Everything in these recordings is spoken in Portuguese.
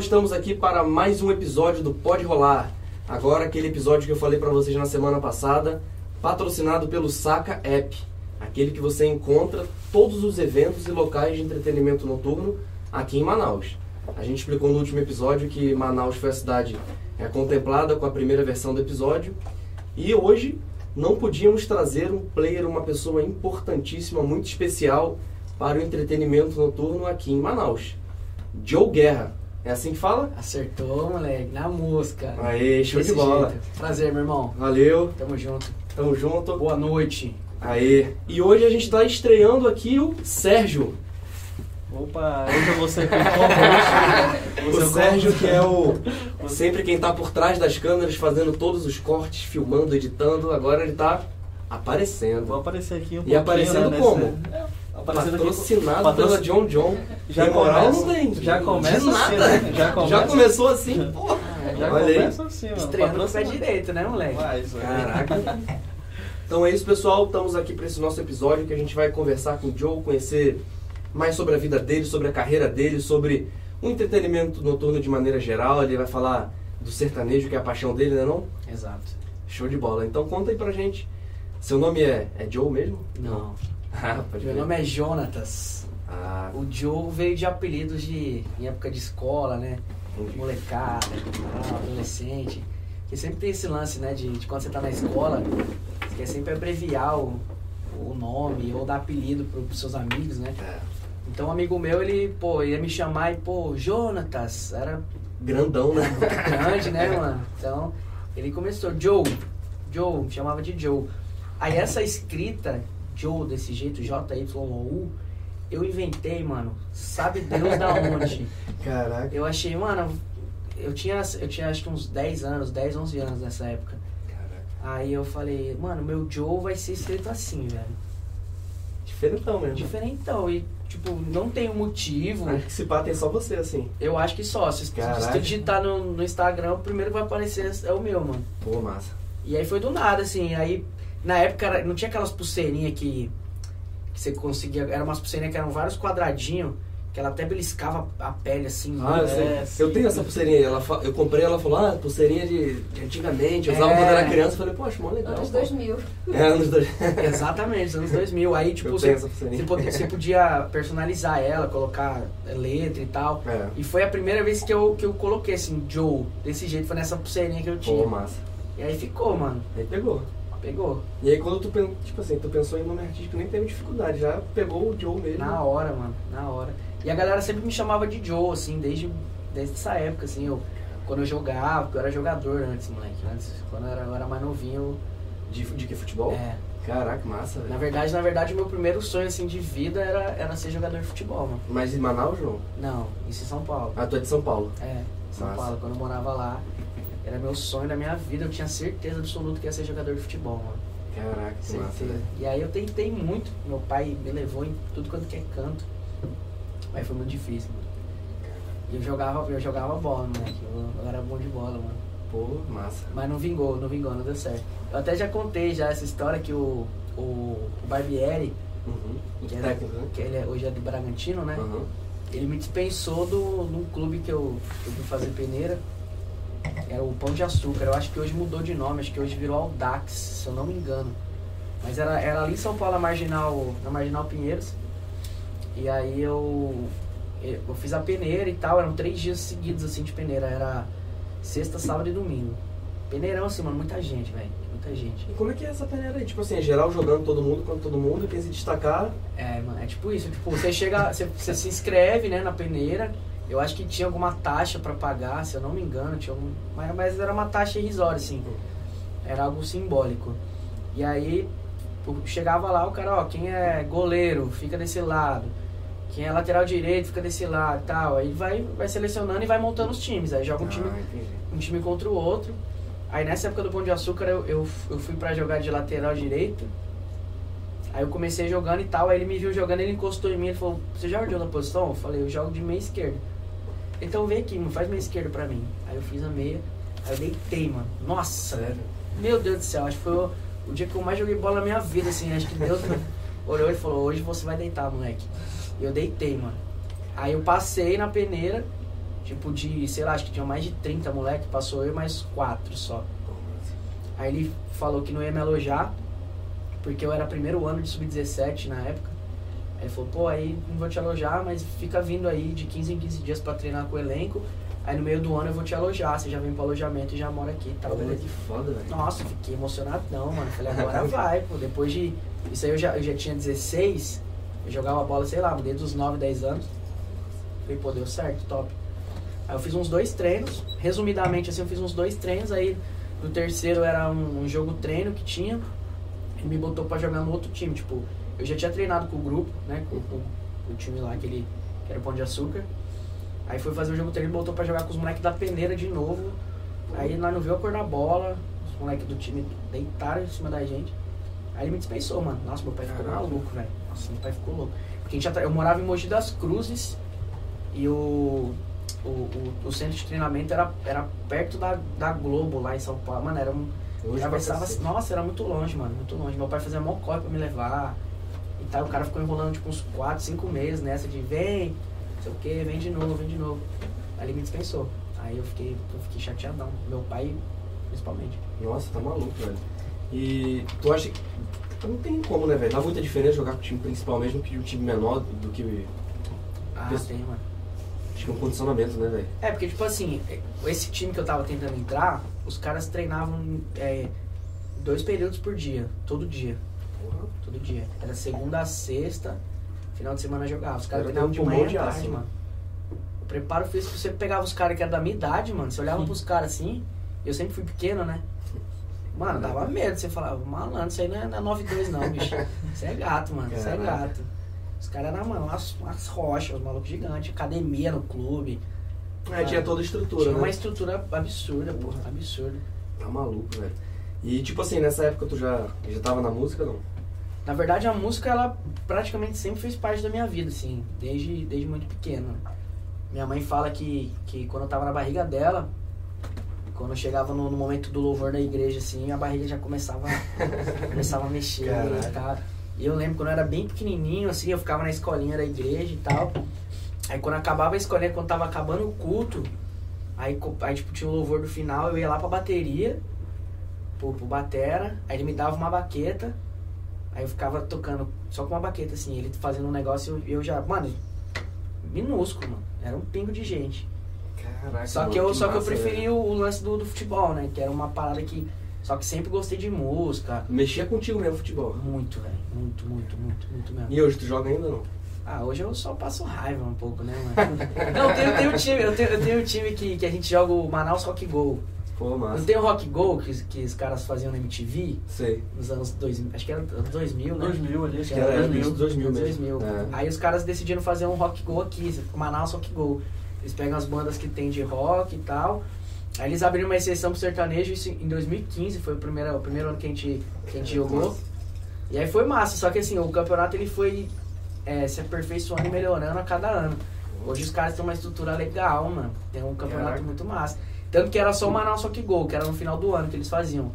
Estamos aqui para mais um episódio do Pode Rolar. Agora aquele episódio que eu falei para vocês na semana passada, patrocinado pelo Saca App, aquele que você encontra todos os eventos e locais de entretenimento noturno aqui em Manaus. A gente explicou no último episódio que Manaus foi a cidade é, contemplada com a primeira versão do episódio e hoje não podíamos trazer um player, uma pessoa importantíssima, muito especial para o entretenimento noturno aqui em Manaus. Joe Guerra. É assim que fala? Acertou, moleque, na música. Aê, show Desse de bola. jeito. Prazer, meu irmão. Valeu, Tamo junto. tamo junto. Boa noite. Aê. E hoje a gente está estreando aqui o Sérgio. Opa, hoje eu vou ser co-host. O Sérgio que é o sempre quem tá por trás das câmeras fazendo todos os cortes, filmando, editando, agora ele tá aparecendo. Vou aparecer aqui um E aparecendo né, como? É, aparecendo aqui Patrocinado patroc- pela John John. Já Tem moral começa- não tem? já começa De nada. assim, né? Já começa- Já começou assim. Já Olha aí. começa assim, mano. Estreando com o pé direito, né, moleque? Aí. Caraca. Então é isso, pessoal. Estamos aqui para esse nosso episódio que a gente vai conversar com o Joe, conhecer mais sobre a vida dele, sobre a carreira dele, sobre o entretenimento noturno de maneira geral. Ele vai falar do sertanejo, que é a paixão dele, né não? Exato. Show de bola. Então conta aí pra gente. Seu nome é, é Joe mesmo? Não. Ah, pode Meu ver. nome é Jonatas. Ah, O Joe veio de apelidos de em época de escola, né? entendi. Molecada, adolescente. Que sempre tem esse lance, né? De, de quando você tá na escola, você quer sempre abreviar o, o nome ou dar apelido pro, pros seus amigos, né? É, Então um amigo meu, ele, pô, ia me chamar e, pô, Jonatas, era grandão, né? grande, né, mano? Então, ele começou, Joe, Joe, me chamava de Joe. Aí essa escrita, Joe, desse jeito, J-Y-O-U, eu inventei, mano, sabe Deus da onde? Caraca. Eu achei, mano, eu tinha, eu tinha acho que uns 10 anos, 10, 11 anos nessa época. Caraca. Aí eu falei, mano, meu Joe vai ser escrito assim, velho. Diferentão mesmo. Diferentão, e, tipo, não tem um motivo. Acho que se pá tem só você, assim. Eu acho que só. Se, se Caraca. você digitar no, no Instagram, o primeiro que vai aparecer é o meu, mano. Pô, massa. E aí foi do nada, assim. Aí, na época, era- não tinha aquelas pulseirinhas que, que você conseguia. Eram umas pulseirinhas que eram vários quadradinhos, que ela até beliscava a pele, assim. Ah, eu, né? sei. eu tenho essa pulseirinha aí. Ela fa- Eu comprei, ela falou, ah, pulseirinha de, de antigamente. Eu usava É. quando era criança. Eu falei, poxa, mó legal. Anos pô. 2000. É, anos dois. Exatamente, anos 2000. Aí, tipo, você, você, podia, você podia personalizar ela, colocar letra e tal. É. E foi a primeira vez que eu, que eu coloquei, assim, Joe, desse jeito. Foi nessa pulseirinha que eu tinha. Pô, massa. E aí ficou, mano. Aí pegou. Pegou. E aí quando tu, tipo assim, tu pensou em nome artístico, nem teve dificuldade. Já pegou o Joe mesmo. Na hora, mano, na hora. E a galera sempre me chamava de Joe, assim, desde, desde essa época, assim, eu, quando eu jogava, porque eu era jogador antes, moleque. Antes, quando eu era, eu era mais novinho, De, de que futebol? é. Caraca, massa, Na velho. verdade, na verdade, o meu primeiro sonho, assim, de vida era, era ser jogador de futebol, mano. Mas em Manaus, João? Não, isso em São Paulo. Ah, tu é de São Paulo. É, São Massa. Paulo, quando eu morava lá, era meu sonho da minha vida, eu tinha certeza absoluta que ia ser jogador de futebol, mano. Caraca, que massa, velho. E aí eu tentei muito, meu pai me levou em tudo quanto que é canto. Mas foi muito difícil, mano. E eu jogava, eu jogava bola, moleque. Eu, eu era bom de bola, mano. Pô, massa. Mas não vingou, não vingou, não deu certo. Eu até já contei já essa história que o, o, o Barbieri, Uhum. Que, era, né? que ele é- hoje é do Bragantino, né? Uhum. Ele me dispensou do, num clube que eu, que eu fui fazer peneira. Era o Pão de Açúcar. Eu acho que hoje mudou de nome, acho que hoje virou Aldax, se eu não me engano. Mas era, era ali em São Paulo, na Marginal, na Marginal Pinheiros. E aí eu, eu fiz a peneira e tal, eram três dias seguidos assim de peneira. Era sexta, sábado e domingo. Peneirão assim, mano, muita gente, velho. Muita gente. E como é que é essa peneira aí? Tipo assim, é geral jogando todo mundo contra todo mundo, quem se destacar. É, mano, é tipo isso. Tipo, você chega, você, você se inscreve, né, na peneira. Eu acho que tinha alguma taxa pra pagar, se eu não me engano, tinha algum, mas, mas era uma taxa irrisória, assim. Era algo simbólico. E aí, chegava lá, o cara, ó, quem é goleiro, fica desse lado. Quem é lateral direito, fica desse lado e tal. Aí vai, vai selecionando e vai montando os times. Aí joga um time Ah, entendi. um time contra o outro. Aí nessa época do Pão de Açúcar eu, eu, eu fui pra jogar de lateral direito. Aí eu comecei jogando e tal, aí ele me viu jogando, ele encostou em mim e falou, você já ordeu na posição? Eu falei, eu jogo de meia esquerda. Então vem aqui, mano, faz meia esquerda pra mim. Aí eu fiz a meia, aí eu deitei, mano. Nossa, Sério? meu Deus do céu, acho que foi o, o dia que eu mais joguei bola na minha vida, assim, acho que Deus olhou e falou, hoje você vai deitar, moleque. E eu deitei, mano. Aí eu passei na peneira, Tipo de, sei lá, acho que tinha mais de 30 moleque, passou eu mais quatro só. Aí ele falou que não ia me alojar, porque eu era primeiro ano de sub-17 na época. Aí ele falou, pô, aí não vou te alojar, mas fica vindo aí de 15 em 15 dias pra treinar com o elenco. Aí no meio do ano eu vou te alojar, você já vem pro alojamento e já mora aqui e tal, beleza? que foda, velho. Nossa, fiquei emocionadão, mano. Falei, agora vai, pô. Depois de. Isso aí eu já, eu já tinha 16, eu jogava bola, sei lá, desde os 9, 10 anos. Falei, pô, deu certo, top. Aí eu fiz uns dois treinos, resumidamente assim, eu fiz uns dois treinos, aí no terceiro era um, um jogo treino que tinha, ele me botou pra jogar no outro time, tipo, eu já tinha treinado com o grupo, né, com, com o time lá, aquele, que era o Pão de Açúcar. Aí foi fazer o jogo treino, botou pra jogar com os moleques da peneira de novo. Aí nós não viu a cor da bola, os moleques do time deitaram em cima da gente. Aí ele me dispensou, mano. Nossa, meu pai ficou Caraca. maluco, velho. Nossa, meu pai ficou louco. Porque a gente eu morava em Mogi das Cruzes e o, o, o, o centro de treinamento era, era perto da, da Globo lá em São Paulo. Mano, era um. Hoje Atravessava, cacete. nossa, era muito longe, mano, muito longe. Meu pai fazia mó corre pra me levar. Tal, o cara ficou enrolando tipo uns 4, 5 meses nessa de vem, não sei o que, vem de novo, vem de novo. Aí ele me dispensou. Aí eu fiquei, eu fiquei chateadão. Meu pai, principalmente. Nossa, tá maluco, velho. E tu acha que. Não tem como, né, velho? Dá muita diferença jogar com o time principal mesmo que um time menor do que. Ah, Esse- tem, mano. Acho que é um condicionamento, né, velho? É, porque, tipo assim, esse time que eu tava tentando entrar, os caras treinavam é, dois períodos por dia, todo dia. Todo dia. Era segunda a sexta, final de semana jogava. Os caras treinavam de manhã de aço, tarde, né? mano. O preparo físico, você pegava os caras que eram da minha idade, mano, você olhava pros caras assim, eu sempre fui pequeno, né? Mano, dava medo, você falava, malandro, isso aí não é, não é 9-2 não, bicho. Você é gato, mano, você é gato. Os caras eram, mano, umas, umas rochas, os malucos gigantes, academia no clube. É, tinha toda a estrutura, Tinha né? uma estrutura absurda, porra, absurda. Tá maluco, velho. E tipo assim, nessa época tu já, já tava na música, não? Na verdade, a música, ela praticamente sempre fez parte da minha vida, assim, desde, desde muito pequeno. Minha mãe fala que, que quando eu tava na barriga dela, quando eu chegava no, no momento do louvor da igreja, assim, a barriga já começava, começava a mexer Caralho. e tal. E eu lembro quando eu era bem pequenininho, assim, eu ficava na escolinha da igreja e tal. Aí quando acabava a escolinha, quando tava acabando o culto, aí, aí tipo, tinha o louvor do final, eu ia lá pra bateria, pro, pro batera, aí ele me dava uma baqueta, Aí eu ficava tocando só com uma baqueta, assim, ele fazendo um negócio e eu, eu já. Mano, minúsculo, mano. Era um pingo de gente. Caraca, Só que eu, só que eu preferi o, lance do, do futebol, né? Que era uma parada que. Só que sempre gostei de música. Mexia contigo mesmo, futebol. Muito, velho. Muito, muito, muito, muito mesmo. E hoje tu joga ainda ou não? Ah, hoje eu só passo raiva um pouco, né, mano? Não, eu tenho, eu tenho um time, eu tenho, eu tenho um time que, que a gente joga o Manaus Rock Go. Pô, massa. Não tem o Rock Go que, que os caras faziam na MTV Sei. nos anos 2000, acho que era anos 2000, né? 2000 ali, acho que que era era 2000. isso, 2000 mesmo. 2000. É. Aí os caras decidiram fazer um rock go aqui, Manaus Rock Go. Eles pegam as bandas que tem de rock e tal. Aí eles abriram uma exceção pro sertanejo, isso em 2015, foi o primeiro, o primeiro ano que a gente, que a gente jogou. Massa. E aí foi massa, só que assim, o campeonato ele foi é, se aperfeiçoando e melhorando a cada ano. Hoje os caras têm uma estrutura legal, mano. Tem um campeonato muito massa. Tanto que era só o Manaus Rock Go, que era no final do ano que eles faziam.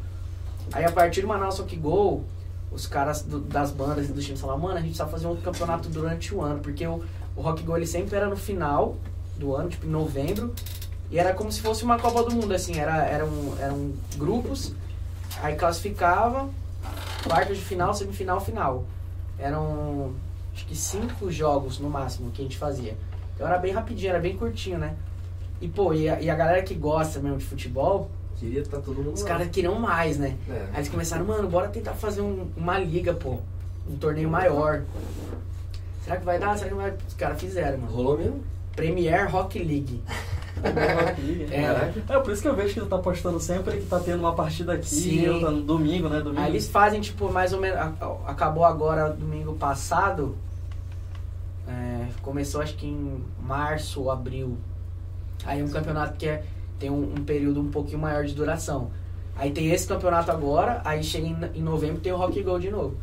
Aí a partir do Manaus Rock Go, os caras do- das bandas e dos times falaram, mano, a gente precisa fazer um outro campeonato durante o ano, porque o, o Rock Go ele sempre era no final do ano, tipo em novembro, e era como se fosse uma Copa do Mundo, assim, era, eram, eram grupos, aí classificava, quartas de final, semifinal, final. Eram acho que cinco jogos no máximo que a gente fazia. Então era bem rapidinho, era bem curtinho, né? E pô, e a, e a galera que gosta mesmo de futebol, Queria estar todo mundo os caras queriam mais, né? É. Aí eles começaram, mano, bora tentar fazer um- uma liga, pô. Um torneio maior. Será que vai dar? Será que vai? Os caras fizeram, mano. Rolou mesmo? Premier Rock League. É. É. é por isso que eu vejo que ele tá postando sempre que tá tendo uma partida aqui, Sim. outra no domingo, né? Domingo. Aí eles fazem, tipo, mais ou menos. Acabou agora domingo passado. É, começou acho que em março ou abril. Aí é um campeonato que é, tem um, um período um pouquinho maior de duração. Aí tem esse campeonato agora, aí chega em, em novembro tem o Rock Go de novo.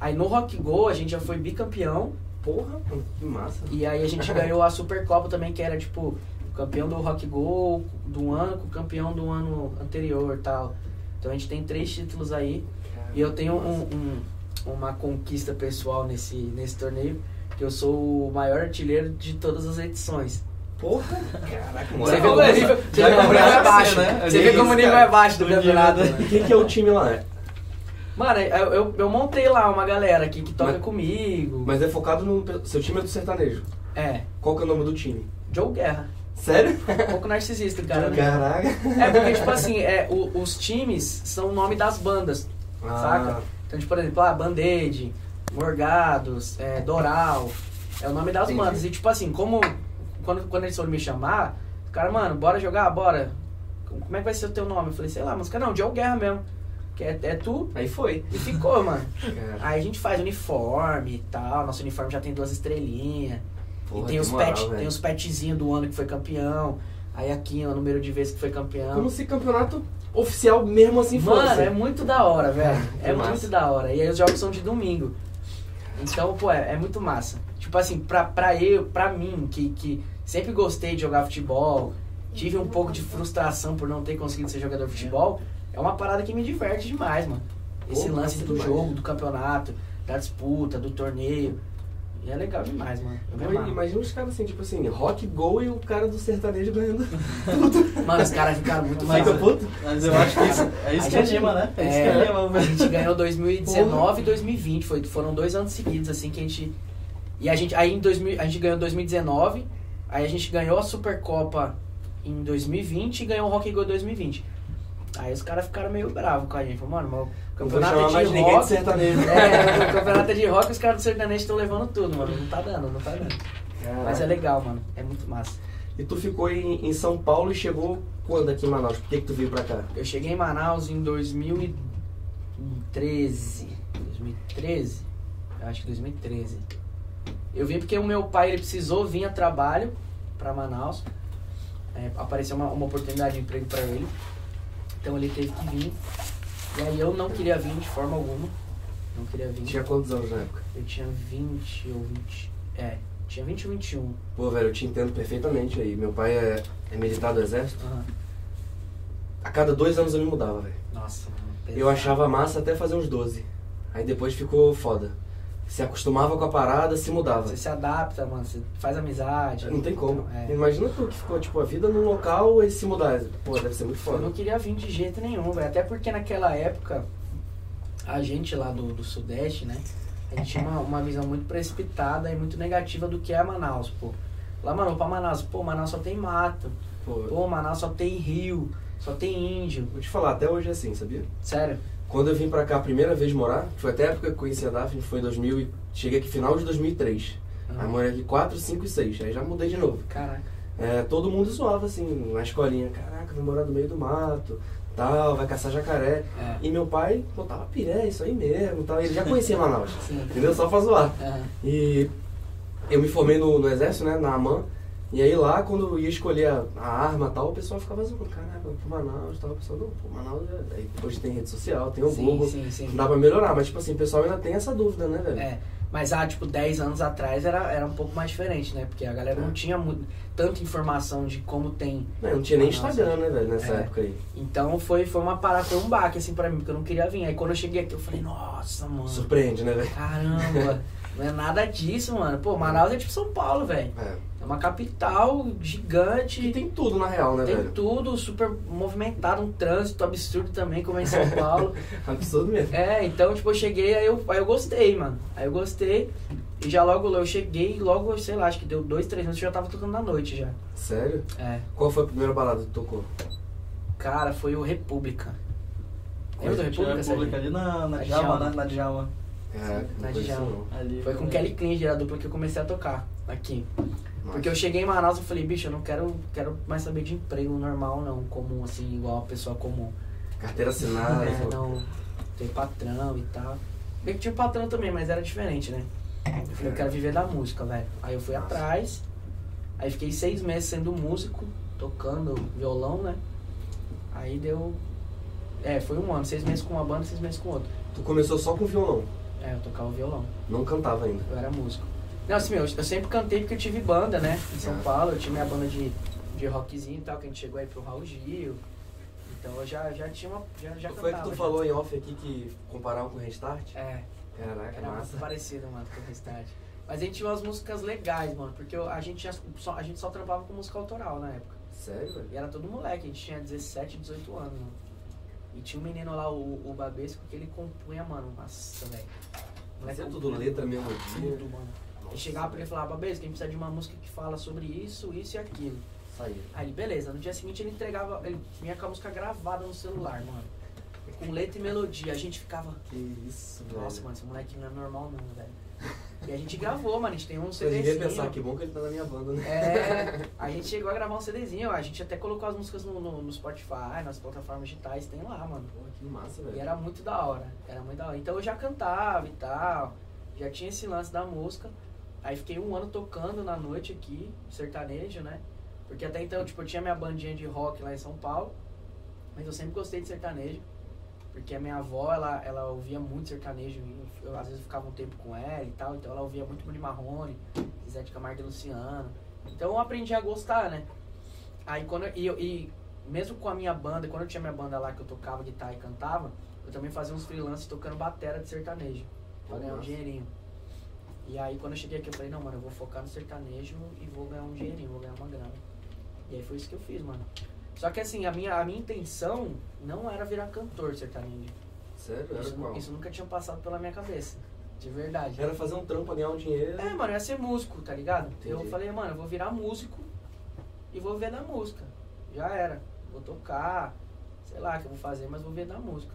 Aí no Rock Go a gente já foi bicampeão. Porra, que massa. E aí a gente ganhou a Supercopa também, que era tipo o campeão do Rock Go do ano com o campeão do ano anterior e tal. Então a gente tem três títulos aí. E eu tenho um, um- uma conquista pessoal nesse, nesse torneio, que eu sou o maior artilheiro de todas as edições. Porra, caraca, mano. Você vê como o nível, você vê como é começa, baixo. né? Você Ali, vê como o nível é baixo do campeonato. nível, né? E quem que é o time lá? É? Mano, eu, eu, eu montei lá uma galera aqui que toca Mas- comigo. Mas é focado no. Seu time é do sertanejo. É, Qual que é o nome do time? Joe Guerra. Sério? Um pouco narcisista, cara, né? Caraca. É, porque, tipo assim, é, o- os times são o nome das bandas, Ah. saca? Então, tipo, por exemplo, ah, Band-Aid, Morgados, é, Doral, é o nome das Entendi. bandas. E, tipo assim, como, quando, quando eles foram me chamar, o cara, mano, bora jogar? Bora. Como é que vai ser o teu nome? Eu falei, sei lá, mas, cara, não, Joe Guerra mesmo. Que é, é tu. Aí foi. E ficou, mano. Aí a gente faz uniforme e tal, nosso uniforme já tem duas estrelinhas. porra, e tem os, moral, pet, tem os petzinhos do ano que foi campeão. Aí aqui, ó, o número de vezes que foi campeão. Como se campeonato oficial mesmo assim fosse. Mano, é muito da hora, velho. É massa. muito da hora. E aí os jogos são de domingo. Então, pô, é, é muito massa. Tipo assim, pra, pra eu, pra mim, que, que sempre gostei de jogar futebol, tive um pouco de frustração por não ter conseguido ser jogador de futebol, é uma parada que me diverte demais, mano. Esse Pô, lance do demais. jogo, do campeonato, da disputa, do torneio. E é legal demais, mano. Imagina os caras assim, tipo assim, rock, gol e o cara do sertanejo ganhando. Mano, os caras ficaram muito Mas puto? Mas eu acho que isso, é isso A que gente- anima, né? É isso É, que anima. A gente ganhou 2019 e 2020. Foi, foram dois anos seguidos, assim, que a gente. E a gente. Aí em 2000, a gente ganhou em 2019. Aí a gente ganhou a Supercopa em 2020 e ganhou o Rock Go em 2020. Aí os caras ficaram meio bravos com a gente. Falaram, mano, o campeonato é de mais rock. de sertanejo. É, o campeonato é de rock os caras do sertanejo estão levando tudo, mano. Não tá dando, não tá dando. Mas é legal, mano. É muito massa. E tu ficou em, em São Paulo e chegou quando aqui em Manaus? Por que, que tu veio pra cá? Eu cheguei em Manaus em 2013. 2013? Eu acho que 2013. Eu vim porque o meu pai ele precisou vir a trabalho pra Manaus. É, apareceu uma, uma oportunidade de emprego pra ele. Então ele teve que vir. E aí eu não queria vir de forma alguma. Não queria vir. Tinha quantos anos na época? Eu tinha 20 ou 20. É, tinha 20 ou 21. Pô, velho, eu te entendo perfeitamente aí. Meu pai é, é militar do exército. Aham. A cada dois anos eu me mudava, velho. Nossa, mano. Eu achava massa até fazer uns 12. Aí depois ficou foda. Se acostumava com a parada, se mudava. Você se adapta, mano. Você faz amizade. Não tem como. É. Imagina tu que ficou, tipo, a vida num local e se mudar. Pô, deve ser muito Eu não foda. queria vir de jeito nenhum, velho. Até porque naquela época, a gente lá do, do Sudeste, né? A gente tinha uma, uma visão muito precipitada e muito negativa do que é Manaus, pô. Lá, mano, pra Manaus, pô, Manaus só tem mato. Pô, Pô, Manaus só tem rio, só tem índio. vou te falar, até hoje é assim, sabia? Sério? Quando eu vim pra cá a primeira vez morar, foi até a época que eu conheci a Daphne, foi em 2000 e... Cheguei aqui final de 2003. Ah. Aí morei aqui 4, 5 e 6. Aí já mudei de novo. Caraca. É, todo mundo zoava, assim, na escolinha. Caraca, vai morar no meio do mato, tal, vai caçar jacaré. É. E meu pai botava piré, isso aí mesmo, tal. Ele já conhecia Manaus, Sim. entendeu? Só pra zoar. Aham. E eu me formei no, no exército, né, na AMAN. E aí lá, quando ia escolher a, a arma e tal, o pessoal ficava zoando. Caraca, pro Manaus e tal. O pessoal, não, pô, Manaus é... Aí hoje tem rede social, tem o Sim, Google. sim, sim. Dá pra melhorar, mas tipo assim, o pessoal ainda tem essa dúvida, né, velho? É, mas há, tipo, 10 anos atrás era, era um pouco mais diferente, né? Porque a galera não É. tinha muito, tanta informação de como tem Não, não tinha nem Manaus, Instagram, né, velho, nessa É. época aí. Então foi, foi uma parada, foi um baque assim pra mim, porque eu não queria vir. Aí quando eu cheguei aqui, eu falei, nossa, mano, Surpreende, né, velho? caramba, não é nada disso, mano. Pô, Manaus é tipo São Paulo, velho. É. É uma capital gigante, E tem tudo, na real, né, tem velho? tudo, super movimentado, um trânsito absurdo também, como é em São Paulo. Absurdo mesmo. é, então, tipo, eu cheguei, aí eu, aí eu gostei, mano. Aí eu gostei. E já logo eu cheguei, logo, sei lá, acho que deu dois, três anos, eu já tava tocando na noite já. Sério? É. Qual foi a primeira balada que tu tocou? Cara, foi o República. Lembra do República, República ali na, na Djalma. né? Na Djalma. Na não. Ali, Foi com Kelly Klinger, a dupla que eu comecei a tocar aqui. Nossa. Porque eu cheguei em Manaus e falei, bicho, eu não quero, quero mais saber de emprego normal, não, comum, assim, igual a pessoa comum. Carteira assinada. é, não, ter patrão e tal. Bem que tinha patrão também, mas era diferente, né? Eu falei, eu quero viver da música, velho. Aí eu fui Nossa. atrás, aí fiquei seis meses sendo músico, tocando violão, né? Aí deu. É, foi um ano, seis meses com uma banda, seis meses com outra. Tu começou só com violão, É, eu tocava violão. não cantava ainda. Eu era músico. Não, assim, meu, eu sempre cantei porque eu tive banda, né? Em São Ah. Paulo, eu tinha minha banda de, de rockzinho e tal, que a gente chegou aí pro Raul Gil. Então eu já, já tinha uma. Já, já Foi que cantava, tu já. falou em off aqui que comparavam com o Restart? É, Caraca, era massa. muito parecido, mano, com o Restart. Mas a gente tinha umas músicas legais, mano, porque a gente, só, a gente só trampava com música autoral na época. Sério, velho? E era todo moleque, a gente tinha 17, 18 anos, mano. E tinha um menino lá, o, o Babesco, que ele compunha, mano, nossa, velho. Mas é tudo letra, Tudo, melodia. mano. Ele chegava pra ele e falava, Babesco, a gente precisa de uma música que fala sobre isso, isso e aquilo. Saía. Aí ele, beleza, no dia seguinte ele entregava, ele vinha com a música gravada no celular, mano. Com letra e melodia. A gente ficava, Que isso, velho. nossa, mano, esse moleque não é normal não, velho. E a gente gravou, mano, a gente tem um Você devia CDzinho. pensar, que bom que ele tá na minha banda, né? É, a gente chegou a gravar um CDzinho, a gente até colocou as músicas no, no, no Spotify, nas plataformas digitais, tem lá, mano. Pô, que massa, E velho. era muito da hora, era muito da hora. Então eu já cantava e tal, já tinha esse lance da música. Aí fiquei um ano tocando na noite aqui, sertanejo, né? Porque até então, tipo, eu tinha minha bandinha de rock lá em São Paulo, mas eu sempre gostei de sertanejo. Porque a minha avó, ela, ela ouvia muito sertanejo, e eu, às vezes eu ficava um tempo com ela e tal, então ela ouvia muito Bruno Marrone, Zé de Camargo e Luciano. Então eu aprendi a gostar, né? Aí quando eu, e, e mesmo com a minha banda, quando eu tinha minha banda lá que eu tocava guitarra e cantava, eu também fazia uns freelances tocando batera de sertanejo, pra ganhar um dinheirinho. E aí quando eu cheguei aqui eu falei, não, mano, eu vou focar no sertanejo e vou ganhar um dinheirinho, vou ganhar uma grana. E aí foi isso que eu fiz, mano. Só que assim, a minha, a minha intenção não era virar cantor sertanejo. Sério? Era Isso, qual? isso nunca tinha passado pela minha cabeça. De verdade. Era fazer um trampo ganhar um dinheiro. É, mano, eu ia ser músico, tá ligado? Eu Entendi. falei, mano, eu vou virar músico e vou ver da música. Já era. Vou tocar, sei lá o que eu vou fazer, mas vou ver da música.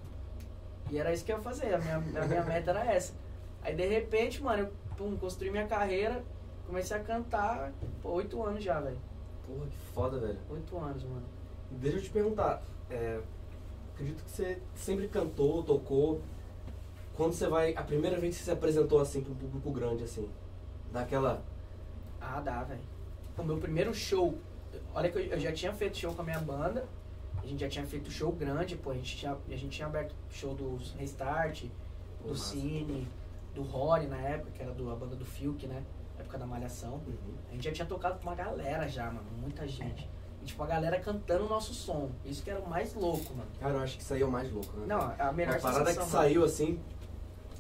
E era isso que eu ia fazer, a minha, a minha meta era essa. Aí de repente, mano, eu pum, construí minha carreira, comecei a cantar, pô, oito anos já, velho. Porra, que foda, velho. Oito anos, mano. Deixa eu te perguntar. é, acredito que você sempre cantou, tocou. Quando você vai. A primeira vez que você se apresentou assim pro público grande, assim. Daquela. Ah, dá, velho. O meu primeiro show, olha que eu, eu já tinha feito show com a minha banda, a gente já tinha feito show grande, pô, a gente tinha, a gente tinha aberto show do Restart, do. Cine, do Rory na época, que era do, a banda do Fiuk, né? Época da Malhação. Uhum. A gente já tinha tocado com uma galera já, mano, muita gente. E tipo, a galera cantando o nosso som. Isso que era o mais louco, mano. Cara, eu acho que aí é o mais louco, né? Não, a melhor Uma parada sensação. que mano. saiu assim.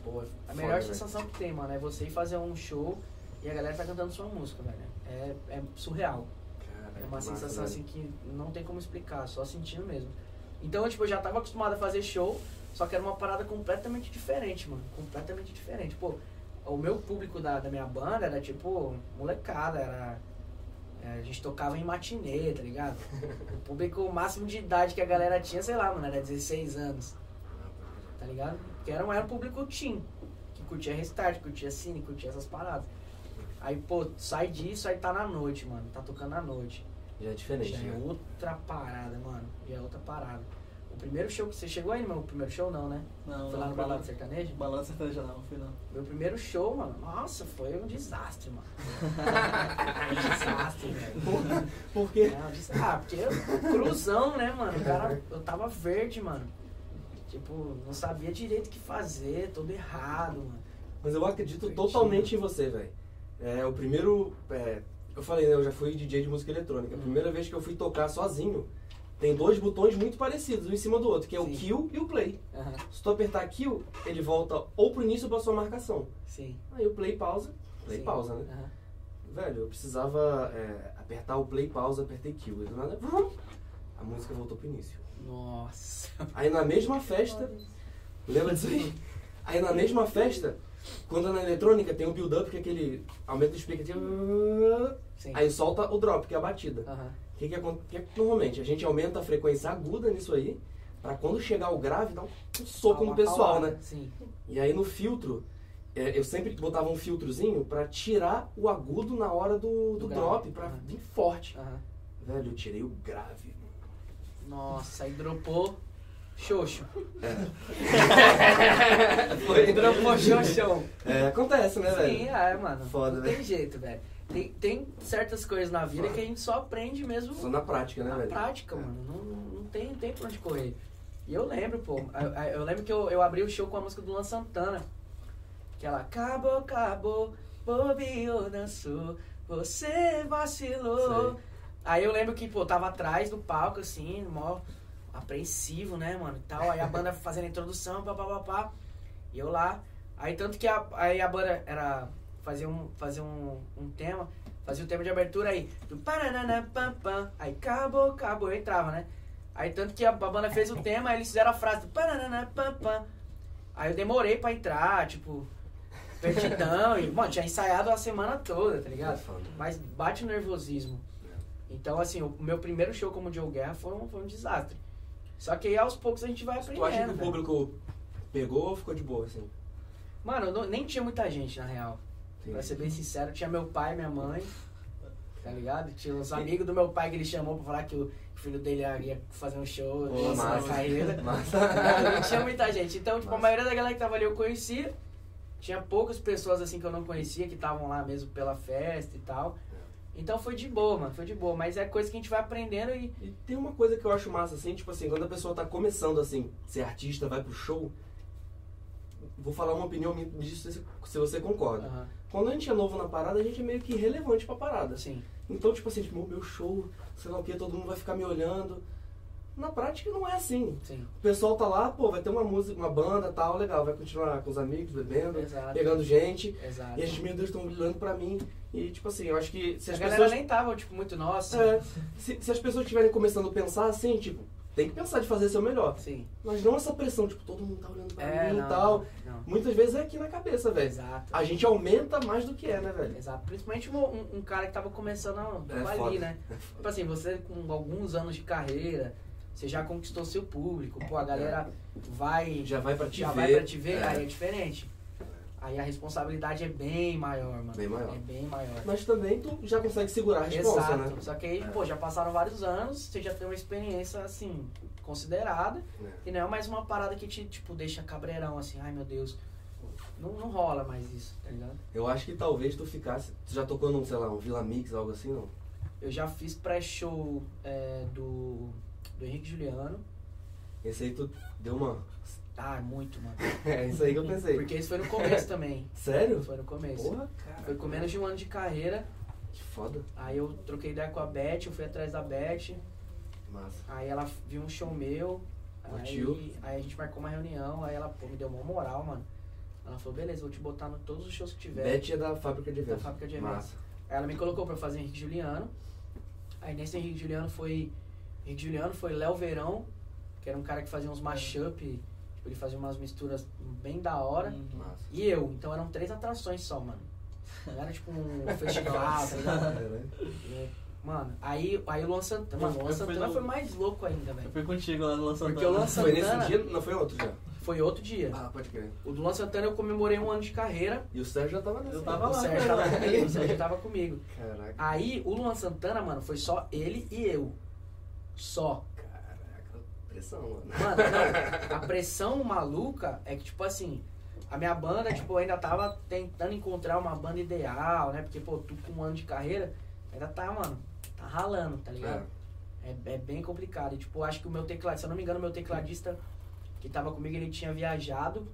Pô, A foda, melhor velho. sensação que tem, mano, é você ir fazer um show e a galera tá cantando sua música, velho. É, é surreal. Cara, É uma massa, sensação velho. assim que não tem como explicar, só sentindo mesmo. Então, tipo, eu já tava acostumado a fazer show, só que era uma parada completamente diferente, mano. Completamente diferente. Pô, o meu público da, da minha banda era tipo molecada, era. É, a gente tocava em matinê, tá ligado? O público máximo de idade que a galera tinha, sei lá, mano, era 16 anos, tá ligado? Que era, um- era um público teen, que curtia restart, curtia cine, curtia essas paradas. Aí, pô, sai disso, aí tá na noite, mano. Tá tocando à noite. Já é diferente, Já é né? outra parada, mano. Já é outra parada. O primeiro show que você chegou aí no meu primeiro show, não, né? Não, Foi lá no Balada Sertanejo? Balada sertaneja não, fui não. Meu primeiro show, mano. Nossa, foi um desastre, mano. um desastre, velho. Por quê? Não, Ah, porque eu, cruzão, né, mano? O cara, eu tava verde, mano. Tipo, não sabia direito o que fazer, todo errado, mano. Mas eu acredito totalmente em você, velho. É, o primeiro. é, eu falei, né? Eu já fui DJ de música eletrônica. A Uhum. primeira vez que eu fui tocar sozinho, tem dois botões muito parecidos, um em cima do outro, que é o Sim. kill e o play. Aham, Se tu apertar kill, ele volta ou pro início ou pra sua marcação. sim. Aí o play pausa, play sim. pausa, né? Aham. Velho, eu precisava é, apertar o play pausa, apertei kill. E do nada, a música voltou pro início. Nossa. Aí na mesma festa, lembra disso aí? Aí na mesma festa, quando é na eletrônica tem o build-up, que é aquele aumento do explicativo. Sim. Aí solta o drop, que é a batida. Aham. O que, que, acon- que que normalmente? A gente aumenta a frequência aguda nisso aí, pra quando chegar o grave, dar um soco no pessoal, paulada, né? Sim. E aí no filtro, é, eu sempre botava um filtrozinho pra tirar o agudo na hora do, do Do drop, pra Aham. vir forte. Aham. Velho, eu tirei o grave. Nossa, aí dropou Xoxo. Foi. Dropou Xoxão. É, acontece, né, Sim, velho? é, mano. Foda, não né? tem jeito, velho. Tem, tem certas coisas na vida que a gente só aprende mesmo Só na prática, né, na velho? prática, É. mano. Não, não, tem, não tem pra onde correr. E eu lembro, pô. Eu, eu lembro que eu, eu abri o show com a música do Luan Santana. Que ela acabou, acabou, bobeou, dançou, você vacilou. Sei. Aí eu lembro que, pô, eu tava atrás do palco, assim, mó apreensivo, né, mano, e tal. Aí a banda fazendo a introdução, pá, pá, pá, pá. E eu lá. Aí tanto que a, aí a banda era fazia um, fazia um, um tema, fazia o tema de abertura aí, do paranana, pam, pam, aí acabou, acabou, eu entrava, né? Aí tanto que a, a banda fez o tema, aí eles fizeram a frase do paranana, pam, pam. Aí eu demorei pra entrar, tipo, perdidão, e, mano, tinha ensaiado a semana toda, tá ligado? Mas bate o nervosismo. Então, assim, o meu primeiro show como Joe Guerra foi um, foi um desastre. Só que aí aos poucos a gente vai aprendendo. Tu acha que o velho. público pegou ou ficou de boa, assim? Mano, não- nem tinha muita gente, na real. Pra ser bem sincero, tinha meu pai e minha mãe, tá ligado? Tinha os amigos do meu pai que ele chamou pra falar que o filho dele ia fazer um show Pô, na massa. carreira. Massa. Não tinha muita gente. Então, tipo, a Massa. maioria da galera que tava ali eu conhecia. Tinha poucas pessoas assim que eu não conhecia, que estavam lá mesmo pela festa e tal. Então foi de boa, mano, foi de boa. Mas é coisa que a gente vai aprendendo e. E tem uma coisa que eu acho massa, assim, tipo assim, quando a pessoa tá começando, assim, ser artista, vai pro show, vou falar uma opinião, me diz se, se você concorda. Aham, Quando a gente é novo na parada, a gente é meio que irrelevante pra parada. Sim. Então, tipo assim, tipo, meu show, sei lá o que, todo mundo vai ficar me olhando. Na prática não é assim. Sim. O pessoal tá lá, pô, vai ter uma música, uma banda tal, legal, vai continuar com os amigos, bebendo, Exato. pegando gente. Exato. E a gente, meu Deus, estão olhando pra mim. E, tipo assim, eu acho que se a as galera pessoas. nem tava, tipo, muito nossa. É, se, se as pessoas estiverem começando a pensar assim, tipo, tem que pensar de fazer seu melhor. Sim. Mas não essa pressão, tipo, todo mundo tá olhando pra É, mim e tal. não. Muitas vezes é aqui na cabeça, velho. Exato. A gente aumenta mais do que é, né, velho? Exato. Principalmente um, um- cara que tava começando a- É ali, foda. né? Tipo assim, você com alguns anos de carreira, você já conquistou seu público, pô, a galera vai Já vai pra te já ver. vai pra te ver, É. aí é diferente. Aí a responsabilidade é bem maior, mano. Bem maior. É bem maior. Mas também tu já consegue segurar a responsa, Exato. né? Só que aí, É. pô, já passaram vários anos, você já tem uma experiência, assim, considerada. É. E não é mais uma parada que te, tipo, deixa cabreirão, assim, ai meu Deus. Não, não rola mais isso, tá ligado? Eu acho que talvez tu ficasse. Tu já tocou num, sei lá, um Vila Mix, algo assim, não? Eu já fiz pré-show é, do, do Henrique Juliano. Esse aí tu deu uma. Ah, muito, mano. É isso aí que eu pensei. Porque isso foi no começo também. Sério? Foi no começo. Porra, cara. Foi com menos de um ano de carreira. Que foda. Aí eu troquei ideia com a Beth, eu fui atrás da Beth. Massa. Aí ela viu um show meu. Curtiu? Aí, aí a gente marcou uma reunião. Aí ela pô, me deu uma moral, mano. Ela falou, beleza, vou te botar no todos os shows que tiver. Beth é da fábrica de eventos. Da fábrica de eventos. Massa. Aí ela me colocou pra fazer Henrique Juliano. Aí nesse Henrique Juliano foi. Henrique Juliano foi Léo Verão, que era um cara que fazia uns mashup. Tipo, ele fazia umas misturas bem da hora. Massa. E eu, então eram três atrações só, mano. Não era tipo um festival, tá ligado? É, Mano, aí, aí o Luan Santana. Mano, o Luan Eu Santana no- foi mais louco ainda, Eu velho. fui contigo lá no lançamento. Porque o Luan Foi nesse Santana- dia? Não foi outro já? Foi outro dia. Ah, pode crer. O do Luan Santana eu comemorei um ano de carreira. E o Sérgio já tava nessa. Eu tava O lá, Sérgio cara. tava comigo, o Sérgio tava comigo. Caraca. Aí o Luan Santana, mano, foi só ele e eu. Só. Pressão, mano. Mano, não, a pressão maluca é que, tipo assim, a minha banda, tipo, ainda tava tentando encontrar uma banda ideal, né? Porque, pô, tu com um ano de carreira, ainda tá, mano, tá ralando, tá ligado? É, é bem complicado. E, tipo, acho que o meu tecladista, se eu não me engano, o meu tecladista que tava comigo, ele tinha viajado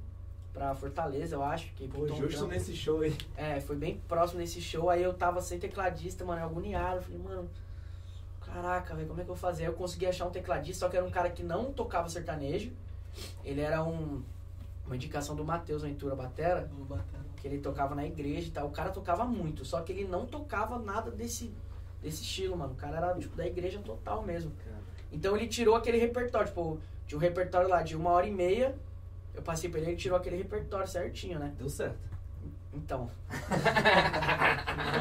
pra Fortaleza, eu acho. Que Pô, um justo nesse show aí. É, foi bem próximo desse show. Aí eu tava sem tecladista, mano, eu agoniado. Eu falei, mano, caraca, velho, como é que eu vou fazer? Aí eu consegui achar um tecladista, só que era um cara que não tocava sertanejo. Ele era um, uma indicação do Matheus Ventura Batera, que ele tocava na igreja e tal. O cara tocava muito, só que ele não tocava nada desse, desse estilo, mano. O cara era, tipo, da igreja total mesmo. Então ele tirou aquele repertório, tipo, tinha um repertório lá de uma hora e meia. Eu passei pra ele, ele tirou aquele repertório certinho, né? Deu certo. Então.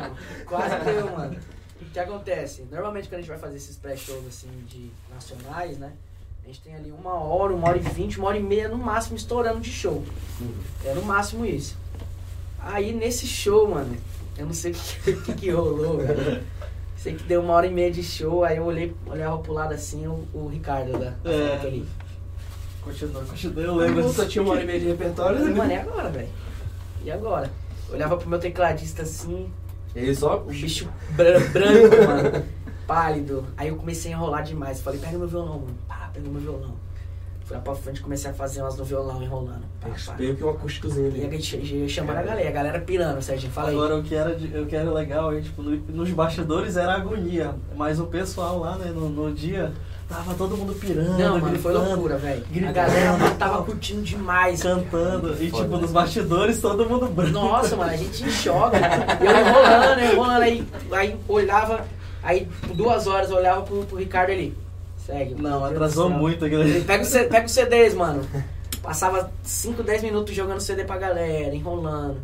Não, quase deu, mano. O que acontece? Normalmente quando a gente vai fazer esses pré-shows assim de nacionais, né? A gente tem ali uma hora, uma hora e vinte, uma hora e meia no máximo estourando de show. É no máximo isso. Aí nesse show, mano, eu não sei o que, que, que rolou, velho. Sei que deu uma hora e meia de show, aí eu olhei, olhava pro lado assim, o, o Ricardo da, da É. ali. Continua, continua. Eu lembro. Puta, tinha uma hora e meia de repertório. Falei, mano, e agora, velho? E agora? Eu olhava pro meu tecladista assim, Ele só. o bicho bran- branco, mano. Pálido. Aí eu comecei a enrolar demais. Falei, pega meu violão, mano. Pá, pega meu violão. Fui lá pra frente comecei a fazer umas no violão enrolando. Pá, pá. Meio que um acústicozinho E a ali. gente chamando a galera, a galera pirando, Serginho. Fala aí. Agora o que era, o que era legal aí, tipo, no- nos bastidores era agonia. Mas o pessoal lá, né, no, no dia, Tava todo mundo pirando, Não, mano, foi gritando, loucura, velho. A galera mano, tava curtindo demais. cantando. E tipo, nos bastidores todo mundo branco. Nossa, mano, a gente choca. Eu enrolando, eu enrolando, aí, aí olhava, aí por duas horas eu olhava pro, pro Ricardo ali. Segue. Não, atrasou muito aquilo ali. Ele pega, o pega os CDs, mano. Passava 5, 10 minutos jogando CD pra galera, enrolando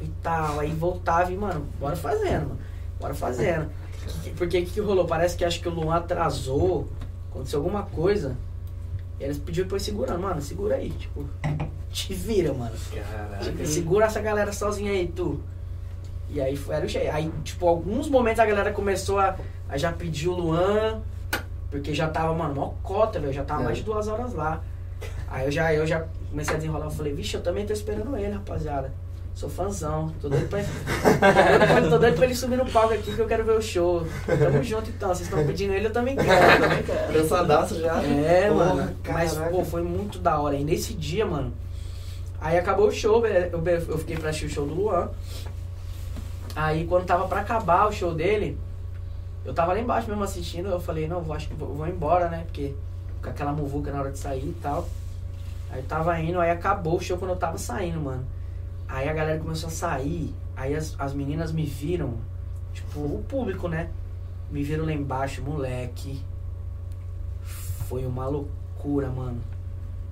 e tal. Aí voltava e, mano, bora fazendo, mano. Bora fazendo. Que- que- Porque o que, que rolou? Parece que acho que o Luan atrasou, aconteceu alguma coisa. E eles pediram pra eu ir segurando, mano, segura aí, tipo, te vira, mano. Caraca. Tipo, segura essa galera sozinha aí, tu. E aí foi era o jeito. Aí, tipo, alguns momentos a galera começou a, a já pedir o Luan, porque já tava, mano, mó cota, velho. Já tava É. mais de duas horas lá. Aí eu já, eu já comecei a desenrolar, eu falei, vixe, eu também tô esperando ele, rapaziada. Sou fãzão. Tô doido pra, tô doido pra, tô doido pra ele subir no palco aqui que eu quero ver o show. Tamo junto então. Vocês estão pedindo ele, eu também quero. Eu também quero. Já. É, Porra, mano. Mas, caraca. pô, foi muito da hora. E nesse dia, mano. Aí acabou o show, eu, eu fiquei pra assistir o show do Luan. Aí quando tava pra acabar o show dele, eu tava lá embaixo mesmo assistindo, eu falei, não, vou, acho que vou, vou embora, né? Porque com aquela muvuca na hora de sair e tal. Aí eu tava indo, aí acabou o show quando eu tava saindo, mano. Aí a galera começou a sair, aí as, as meninas me viram, tipo, o público, né? Me viram lá embaixo, moleque. Foi uma loucura, mano.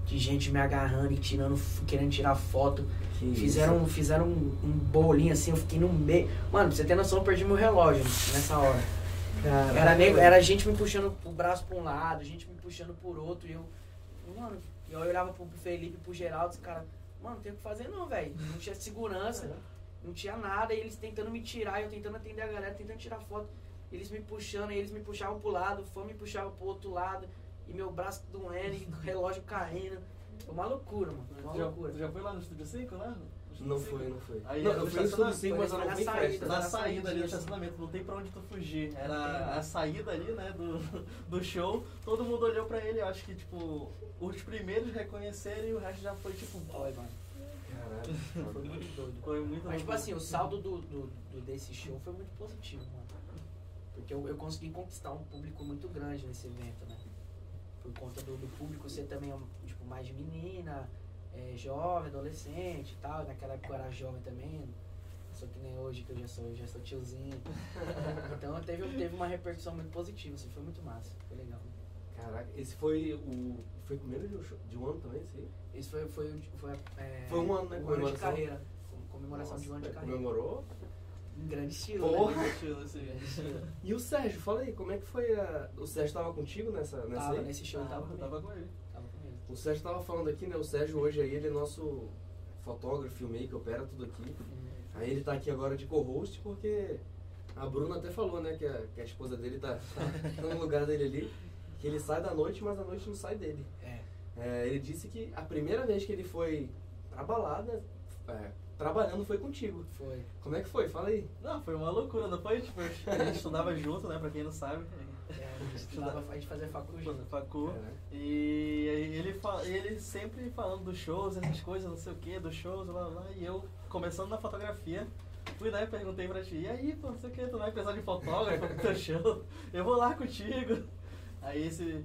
De gente me agarrando e tirando, querendo tirar foto. Que Fizeram, fizeram um, um bolinho assim, eu fiquei no meio. Mano, pra você ter noção, eu perdi meu relógio nessa hora. Era, nego, era gente me puxando o braço pra um lado, gente me puxando por outro. E eu, mano, eu olhava pro Felipe, pro Geraldo, os caras, mano, não tem o que fazer não, velho. Não tinha segurança, não tinha nada. E eles tentando me tirar, eu tentando atender a galera, tentando tirar foto. Eles me puxando, e eles me puxavam pro lado, o fã me puxava pro outro lado. E meu braço doendo, e o relógio caindo. Foi uma loucura, mano. Uma Já, loucura. já foi lá no Estúdio 5, né? Não 5? foi, não foi. Aí não, eu fui 5, mas eu não na fui em festa. Na Na saída ali do estacionamento, não tem pra onde tu fugir. Era a saída ali, né, do, do show. Todo mundo olhou pra ele, eu acho que, tipo, os primeiros reconheceram e o resto já foi, tipo, Foi, mano. Caraca. Foi muito doido. foi muito Mas, tipo assim, o saldo do, do, do- desse show foi muito positivo, mano. Porque eu, eu consegui conquistar um público muito grande nesse evento, né? Por conta do, do público ser também, tipo, mais de menina, é, jovem, adolescente e tal. Naquela época eu era jovem também. Só que nem hoje, que eu já sou, eu já sou tiozinho. Então teve, teve uma repercussão muito positiva, assim, foi muito massa. Foi legal. Caraca, esse foi o. Foi o primeiro de um, de um ano também, esse aí? Esse foi, foi, foi, é, Foi um ano, né? Um ano de carreira. Comemoração de um ano de Nossa, carreira. Comemorou? Em grande estilo, Porra. né? Estilo, assim. Grande estilo. E o Sérgio, fala aí, como é que foi a. O Sérgio tava contigo nessa, nessa Tava aí? nesse show, Ah, tava tava com ele. O Sérgio tava falando aqui, né? O Sérgio hoje aí, ele é nosso fotógrafo, filmmaker, opera tudo aqui. Aí ele tá aqui agora de co-host porque a Bruna até falou, né, que a, que a esposa dele tá, tá no lugar dele ali. Que ele sai da noite, mas a noite não sai dele. É. É, ele disse que a primeira vez que ele foi pra balada, é, trabalhando, foi contigo. Foi. Como é que foi? Fala aí. Não, foi uma loucura, não foi? Tipo, a gente estudava junto, né, pra quem não sabe. É, a gente estudava, a gente fazia facu junto. Facu. Caraca. E aí ele, ele sempre falando dos shows, essas coisas, não sei o que, dos shows, lá, lá, e eu começando na fotografia, fui lá e perguntei pra ti, e aí, pô, não sei o que, tu vai precisar de fotógrafo pro teu show? Eu vou lá contigo. Aí esse.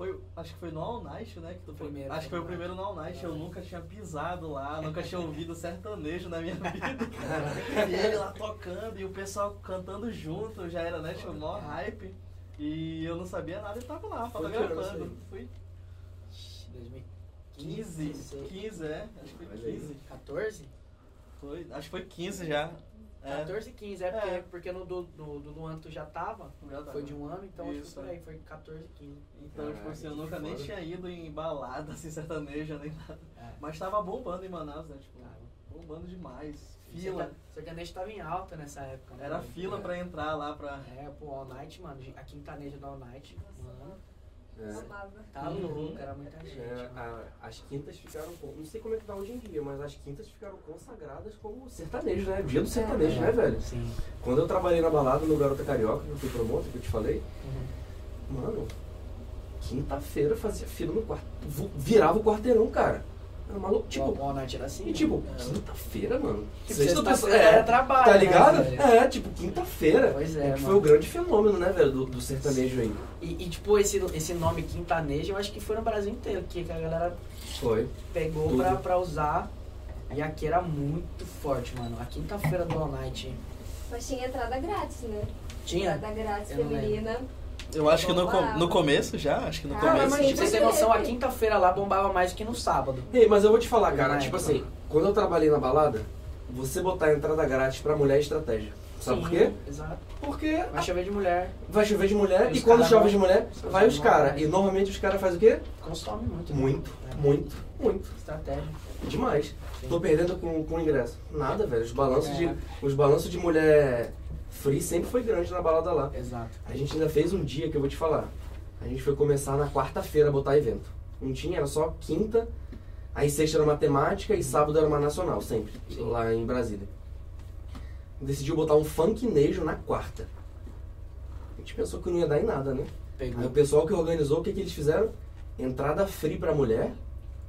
Foi, acho que foi no All Night, né? Que tu foi, Primeiro, acho que foi o primeiro no All Night. Eu nunca tinha pisado lá, nunca tinha ouvido sertanejo na minha vida. e ele lá tocando e o pessoal cantando junto, já era, né? Tinha o maior hype. E eu não sabia nada e tava lá, fotografando. Foi 2015, 15, 15, é. Acho que foi Olha aí. 15. 14? Foi, acho que foi 15 já. É. 14 15, é porque, É. porque no do, do, do Luan tu já tava, Já tava. foi de um ano, então acho que Isso, foi por aí, foi 14 15. Então, tipo Caraca, assim, eu nunca nem tinha ido em balada, assim, sertaneja, nem nada. É. Mas tava bombando em Manaus, né? Tipo, Tava. bombando demais. Fila. Fila. Sertanejo tava em alta nessa época, né? Era fila É. pra entrar lá pra. É, pô, All Night, mano, a quintaneja do All Night, mano, É. Amava. tá Uhum. louco, era muita gente. É, a- as quintas ficaram, com- não sei como é que tá hoje em dia, mas as quintas ficaram consagradas como sertanejo, né? Dia do sertanejo, É, né, velho? Sim. Quando eu trabalhei na balada no Garota Carioca, que eu fui promotor, que eu te falei, Uhum. mano, quinta-feira fazia fila no quarto, virava o quarteirão, cara. Era maluco, Tipo, o All Night era assim. e tipo, É. quinta-feira, mano. Tipo, Sexta-feira, sexta-feira era trabalho, Tá né, ligado? velho? é, tipo, quinta-feira. Pois é, que mano. foi o grande fenômeno, né, velho, do, do sertanejo aí. E, e, tipo, esse, esse nome quintanejo, eu acho que foi no Brasil inteiro, que a galera Foi. pegou Tudo. pra, pra usar. E aqui era muito forte, mano. A quinta-feira do All Night Mas tinha entrada grátis, né? tinha. Entrada grátis Eu não feminina. Eu acho que no, com- no começo já, acho que no Ah, Cara, começo. mas pra você ter sim. noção, a quinta-feira lá bombava mais do que no sábado. Ei, mas eu vou te falar, cara, Na tipo assim, quando eu trabalhei na balada, você botar a entrada grátis pra mulher é estratégia. Sabe Sim, por quê? Exato. Porque Vai chover de mulher, vai chover de mulher e quando cara chove vão- de mulher, os vai os vão- caras. E normalmente os caras fazem o quê? consome muito. né? Muito, É. muito, muito. Estratégia. Demais. Sim. Tô perdendo com, com o ingresso. Nada, velho. Os balanços, É. de, os balanços de mulher free sempre foi grande na balada lá. Exato. A gente ainda fez um dia que eu vou te falar. A gente foi começar na quarta-feira a botar evento. Não tinha, era só quinta, aí sexta era uma temática e sábado era uma nacional, sempre, Sim. lá em Brasília. Decidiu botar um funknejo na quarta. A gente pensou que não ia dar em nada, né? Aí Pegou. o pessoal que organizou, o que, que eles fizeram? Entrada free pra mulher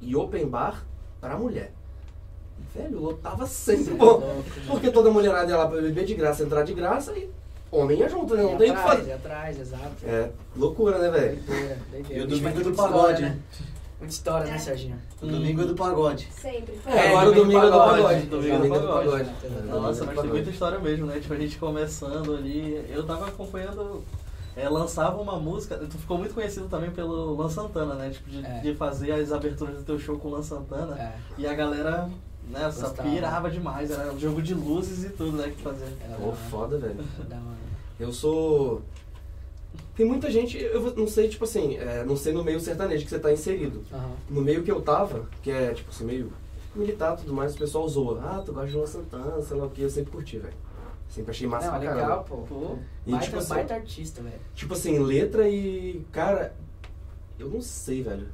e open bar pra mulher. Velho, lotava sempre. Louco, Porque toda mulherada ia lá pra beber de graça, entrar de graça e homem ia junto, né? Não tem o que fazer. e atrás, exato. É, loucura, né, velho? E o domingo do pagode, né? Muita história, né, Serginho? O domingo é do pagode. Sempre. É, agora o domingo é do pagode. Domingo é do pagode. Nossa, mas tem muita história mesmo, né? Tipo, a gente começando ali. Eu tava acompanhando. É, lançava uma música. Tu ficou muito conhecido também pelo Lan Santana, né? Tipo, de, É. de fazer as aberturas do teu show com o Lan Santana. É, E a galera, né, só Gostava. pirava demais. Era um jogo de luzes e tudo, né? Que fazia. era Pô, foda, velho. Eu sou. Tem muita gente, eu não sei, tipo assim, é, não sei no meio sertanejo que você tá inserido. Aham. No meio que eu tava, que é, tipo assim, meio militar e tudo mais, o pessoal zoa. Ah, tu gosta de Luan Santana, sei lá o que, eu sempre curti, velho. Sempre achei massa Não, pra legal, caramba. pô. Pô, E, Baita, tipo assim, baita artista, velho. Tipo assim, letra e. Cara, eu não sei, velho.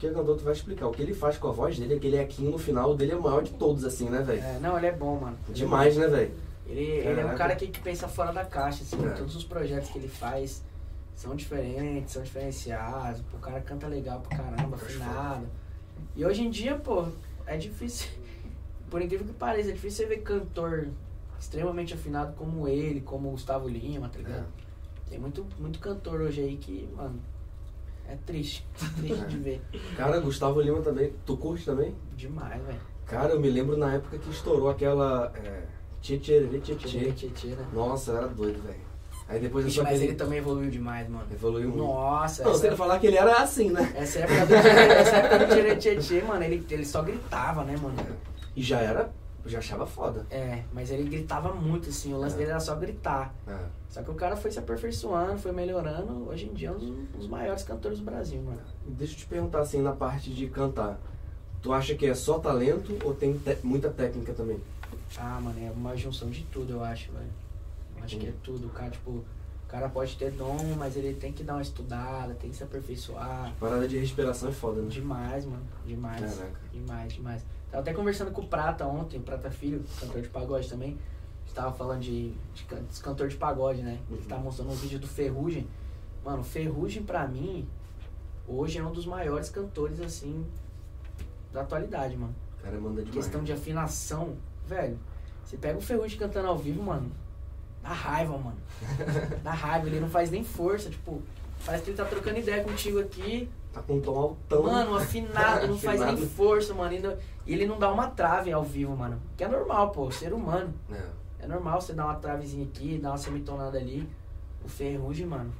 Que é cantor, tu vai explicar. O que ele faz com a voz dele, aquele equinho no final dele é o maior de todos, assim, né, velho? É, não, ele é bom, mano. Ele é Demais, né, velho? Ele, ele é um cara que, que pensa fora da caixa, assim. É. Todos os projetos que ele faz são diferentes, são diferenciados. O cara canta legal pra caramba, afinado. E hoje em dia, pô, é difícil. Por incrível que pareça, é difícil você ver cantor extremamente afinado como ele, como o Gustavo Lima, tá ligado? Tem muito, muito cantor hoje aí que, mano, é triste. Triste de ver. Cara, Gustavo Lima também. Tu curte também? Demais, velho. Cara, eu me lembro na época que estourou aquela. É? Nossa, era doido, velho. Aí depois só mas ele também evoluiu demais, mano. evoluiu muito. Nossa, Não, essa, você ia falar que ele era assim, né? essa época do Tchê, mano, ele, ele só gritava, né, mano? E já era. Eu já achava foda. É, mas ele gritava muito, assim, o lance É. dele era só gritar. É. Só que o cara foi se aperfeiçoando, foi melhorando, hoje em dia é um dos, um dos maiores cantores do Brasil, mano. Deixa eu te perguntar assim, na parte de cantar. Tu acha que é só talento ou tem te- muita técnica também? Ah, mano, é uma junção de tudo, eu acho, velho. Acho que é tudo. O cara, tipo, cara pode ter dom, mas ele tem que dar uma estudada, tem que se aperfeiçoar. Parada de respiração é foda, né? Demais, mano. Demais. Caraca. Demais, demais. Tava até conversando com o Prata ontem, o Prata Filho, cantor de pagode também. A gente tava falando de, de, dos cantor de pagode, né? Ele Uhum. tava mostrando um vídeo do Ferrugem. Mano, Ferrugem pra mim, hoje é um dos maiores cantores, assim, da atualidade, mano. O cara manda demais. Questão de afinação, velho. Você pega o Ferrugem cantando ao vivo, mano. Dá raiva, mano. Dá raiva, ele não faz nem força, tipo, parece que ele tá trocando ideia contigo aqui. Tá com um tom altão. Mano, afinado, não faz nem força, mano. E não- E ele não dá uma trave ao vivo, mano. Que é normal, pô, ser humano. É. É normal você dar uma travezinha aqui, dar uma semitonada ali. O Ferrugem, mano,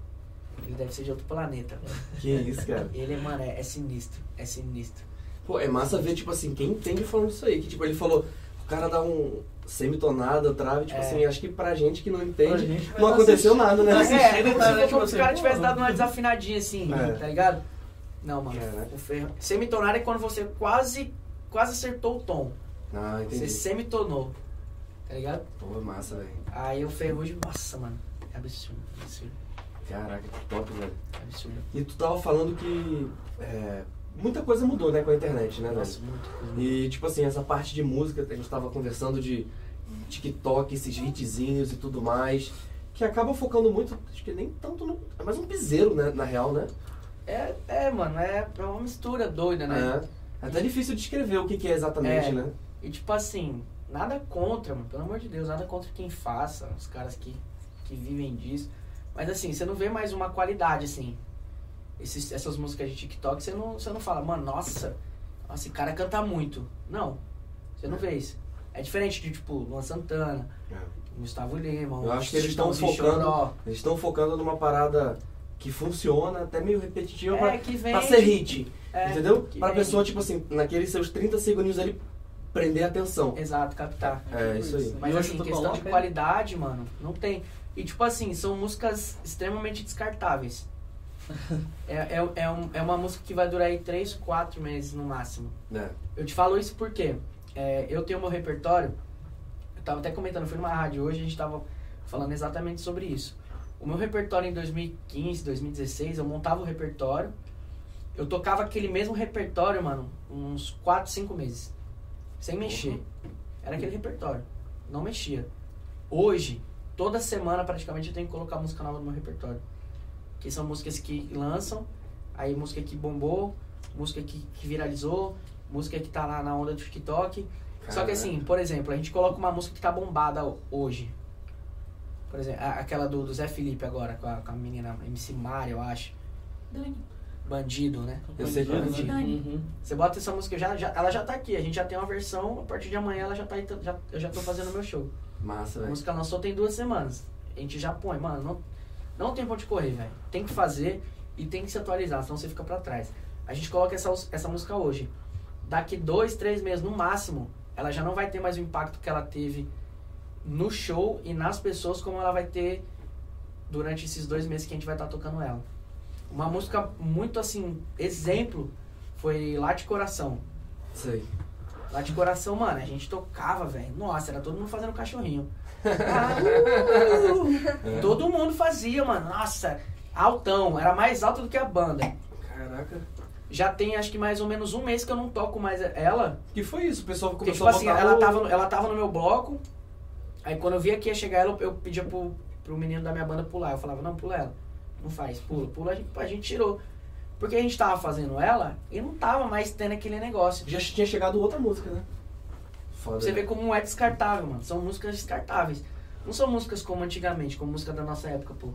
ele deve ser de outro planeta. Que isso, cara. Ele, mano, é, é sinistro. É sinistro. Pô, é massa ver, tipo assim, quem entende falando isso aí. Que, tipo, ele falou, o cara dá um semitonada, trave, tipo É. assim, acho que pra gente que não Pra entende, gente, não aconteceu nada, né? Tá É, assistindo, como tá, se, né, tipo se o assim, cara pô, tivesse dado uma desafinadinha assim, É. tá ligado? Não, mano. Caraca. O ferro... Semitonada é quando você quase, quase acertou o tom. Ah, Você entendi. semitonou. Tá ligado? Pô, é massa, velho. Aí o ferrugem, nossa, mano. É absurdo, absurdo, Caraca, que top, velho. absurdo. E tu tava falando que é, muita coisa mudou, né, com a internet, né? Nossa, coisa. E, tipo assim, essa parte de música, a gente tava conversando de TikTok, esses hitzinhos e tudo mais, que acaba focando muito, acho que nem tanto no... É mais um piseiro, né, na real, né? É, é, mano, é, é uma mistura doida, né? É. É até difícil de descrever o que, que é exatamente, É. né? E tipo assim, nada contra, mano, pelo amor de Deus, nada contra quem faça, os caras que, que vivem disso. Mas assim, você não vê mais uma qualidade, assim. Esses, essas músicas de TikTok, você não, você não fala, mano, nossa, nossa, esse cara canta muito. Não, você não vê isso. É diferente de, tipo, Luan Santana, Gustavo Lima, Eu acho que eles estão focando-. Eles estão focando numa parada que funciona, até meio repetitiva, pra, É, que vem. pra ser hit. é, entendeu? que Pra vem. pessoa, tipo assim, naqueles seus 30 segundinhos ali, prender a atenção. Exato, captar. É, isso aí. Mas assim, questão de qualidade, mano, não tem. E tipo assim, são músicas extremamente descartáveis. É, é, é, um- é uma música que vai durar aí 3, 4 meses no máximo. É. Eu te falo isso porque é, eu tenho meu repertório. Eu tava até comentando, fui numa rádio hoje, a gente tava falando exatamente sobre isso. O meu repertório em 2015, 2016, eu montava o repertório. Eu tocava aquele mesmo repertório, mano, uns 4, 5 meses. Sem mexer. Era aquele repertório. Não mexia. Hoje, toda semana praticamente eu tenho que colocar música nova no meu repertório. Que são músicas que lançam, aí música que bombou, música que, que viralizou, música que tá lá na onda do TikTok. Só que assim, por exemplo, a gente coloca uma música que tá bombada hoje. Por exemplo, a- aquela do, do Zé Felipe agora, com a, com a menina MC Mari, eu acho. Bandido, né? Eu sei que é Bandido. Uhum. Você bota essa música, já, já, ela já tá aqui, a gente já tem uma versão, a partir de amanhã ela já tá aí, já, eu já tô fazendo meu show. Massa, A velho. música lançou tem duas semanas. A gente já põe, mano, não, não tem pra onde correr, velho. Tem que fazer e tem que se atualizar, senão você fica pra trás. A gente coloca essa, essa música hoje. Daqui dois, três meses, no máximo, ela já não vai ter mais o impacto que ela teve no show e nas pessoas como ela vai ter durante esses dois meses que a gente vai estar tocando ela. Uma música muito assim, exemplo, foi Lá de Coração. Aí. Lá de coração, mano, a gente tocava, velho. Nossa, era todo mundo fazendo cachorrinho. Ah, uh! todo mundo fazia, mano. Nossa, altão. Era mais alto do que a banda. Caraca. Já tem acho que mais ou menos um mês que eu não toco mais ela. que foi isso? O pessoal Porque, começou tipo assim, a botar ela tava, no- ela tava no meu bloco. Aí quando eu via que ia chegar ela, eu pedia pro, pro menino da minha banda pular. Eu falava, não, pula ela. Não faz, pula, pula, a gente, a gente tirou. Porque a gente tava fazendo ela e não tava mais tendo aquele negócio. Já tinha chegado outra música, né? Foda. Você vê como é descartável, mano. São músicas descartáveis. Não são músicas como antigamente, como música da nossa época, pô.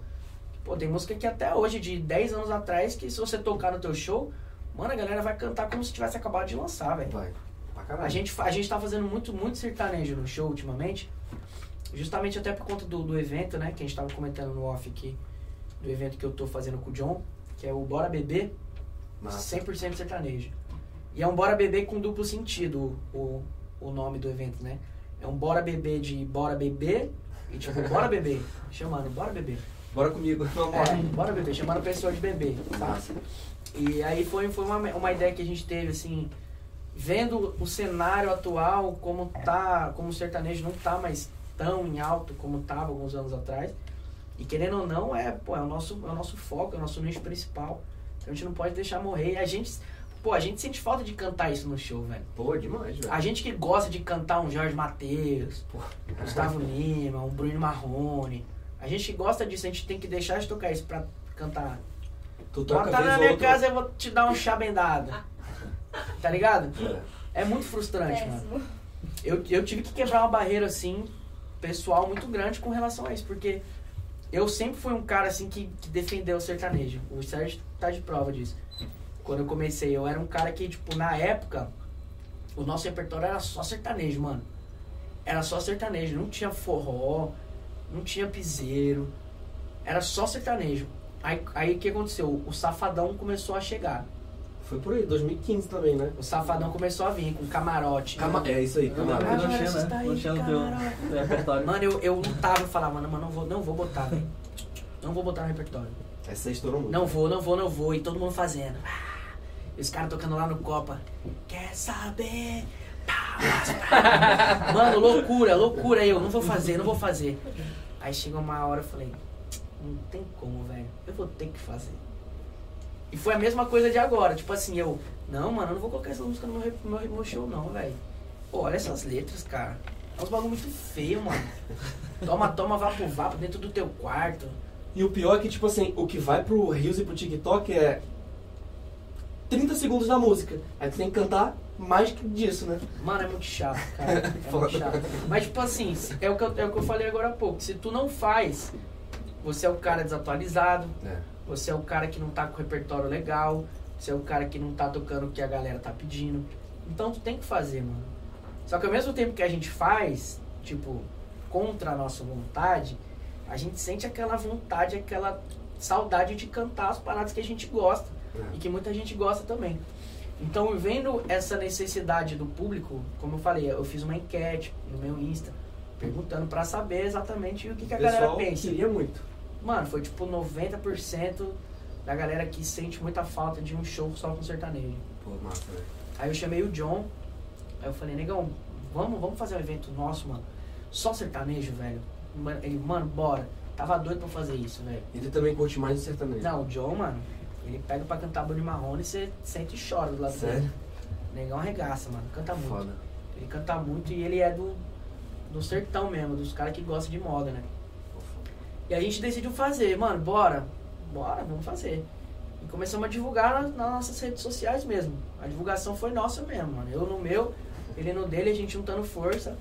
Pô, tem música que até hoje, de 10 anos atrás, que se você tocar no teu show, mano, a galera vai cantar como se tivesse acabado de lançar, velho. Vai. Pra caralho. A gente, a gente tá fazendo muito, muito sertanejo no show ultimamente. Justamente até por conta do, do evento, né? Que a gente tava comentando no off aqui. Do evento que eu tô fazendo com o John, que é o Bora Beber. Massa. 100% sertanejo. E é um Bora Beber com duplo sentido, o, o nome do evento, né? É um Bora Beber de Bora Beber e tipo, Bora Beber. Chamando, Bora Beber. Bora comigo. Vamos É. Bora Beber, chamando a pessoa de bebê, tá? Massa. E aí foi, foi uma, uma ideia que a gente teve, assim, vendo o cenário atual, como tá, como o sertanejo não tá mais tão em alto como tava alguns anos atrás. E querendo ou não, é, pô, é o nosso, é o nosso foco, é o nosso nicho principal. Então a gente não pode deixar morrer. E a gente, pô, a gente sente falta de cantar isso no show, velho. Pô, demais, velho. A gente que gosta de cantar um Jorge Mateus, pô, Gustavo Lima, um Bruno Marrone. A gente que gosta disso, a gente tem que deixar de tocar isso pra cantar Tu toca Bota vez na minha outra- casa eu vou te dar um chá bendado. Tá ligado? É. É muito frustrante, mano. Péssimo. Eu, eu tive que quebrar uma barreira, assim, pessoal muito grande com relação a isso, porque eu sempre fui um cara, assim, que, que defendeu o sertanejo. O Sérgio tá de prova disso. Quando eu comecei, eu era um cara que, tipo, na época, o nosso repertório era só sertanejo, mano. Era só sertanejo, não tinha forró, não tinha piseiro, era só sertanejo. Aí aí o que aconteceu? O Safadão começou a chegar. Foi por aí, 2015 também, né? O Safadão começou a vir com camarote. Cama... É isso aí, camarada. não tinha, tá né? Não tinha no teu, repertório. Mano, eu, eu lutava e falava, mano, mas não vou, não vou botar, velho. Não vou botar no repertório. Essa estourou muito. Não vou, não vou, não vou. E todo mundo fazendo. Ah, E os caras tocando lá no Copa. Quer saber? Mano, loucura, loucura. Eu não vou fazer, não vou fazer. Aí chegou uma hora eu falei, não tem como, velho. Eu vou ter que fazer. E foi a mesma coisa de agora. Tipo assim, eu, não, mano, eu não vou colocar essa música no meu, meu, meu show, não, velho. Olha essas letras, cara. É uns bagulho muito feio, mano. Toma, toma, vapo, vapo dentro do teu quarto. E o pior é que, tipo assim, o que vai pro Reels e pro TikTok é 30 segundos da música. Aí tu tem que cantar mais que disso, né? Mano, é muito chato, cara. É muito chato. Mas, tipo assim, é o, que eu, é o que eu falei agora há pouco. Se tu não faz, você é o cara desatualizado, É. você é o cara que não tá com repertório legal, você é o cara que não tá tocando o que a galera tá pedindo. Então tu tem que fazer, mano. Só que ao mesmo tempo que a gente faz, tipo, contra a nossa vontade, a gente sente aquela vontade, aquela saudade de cantar as paradas que a gente gosta e que muita gente gosta também. Então, vendo essa necessidade do público, como eu falei, eu fiz uma enquete no meu Insta, perguntando pra saber exatamente o que, que a galera pessoal pensa. queria muito. Mano, foi tipo 90% da galera que sente muita falta de um show só com sertanejo. Pô, massa, velho. Aí eu chamei o John, aí eu falei, negão, vamos, vamos fazer um evento nosso, mano. Só sertanejo, velho. Ele, mano, bora. Tava doido pra fazer isso, velho. Ele também curte mais o sertanejo. Não, o John, mano, ele pega pra cantar Bruno Marrone e você sente e chora do lado dele. Sério? Negão arregaça, mano. Canta muito. Foda. Ele canta muito e ele é do, do sertão mesmo, dos caras que gostam de moda, né? E a gente decidiu fazer, mano, bora. Bora, vamos fazer. E começamos a divulgar nas, nas nossas redes sociais mesmo. A divulgação foi nossa mesmo, mano. Eu no meu, ele no dele, a gente juntando força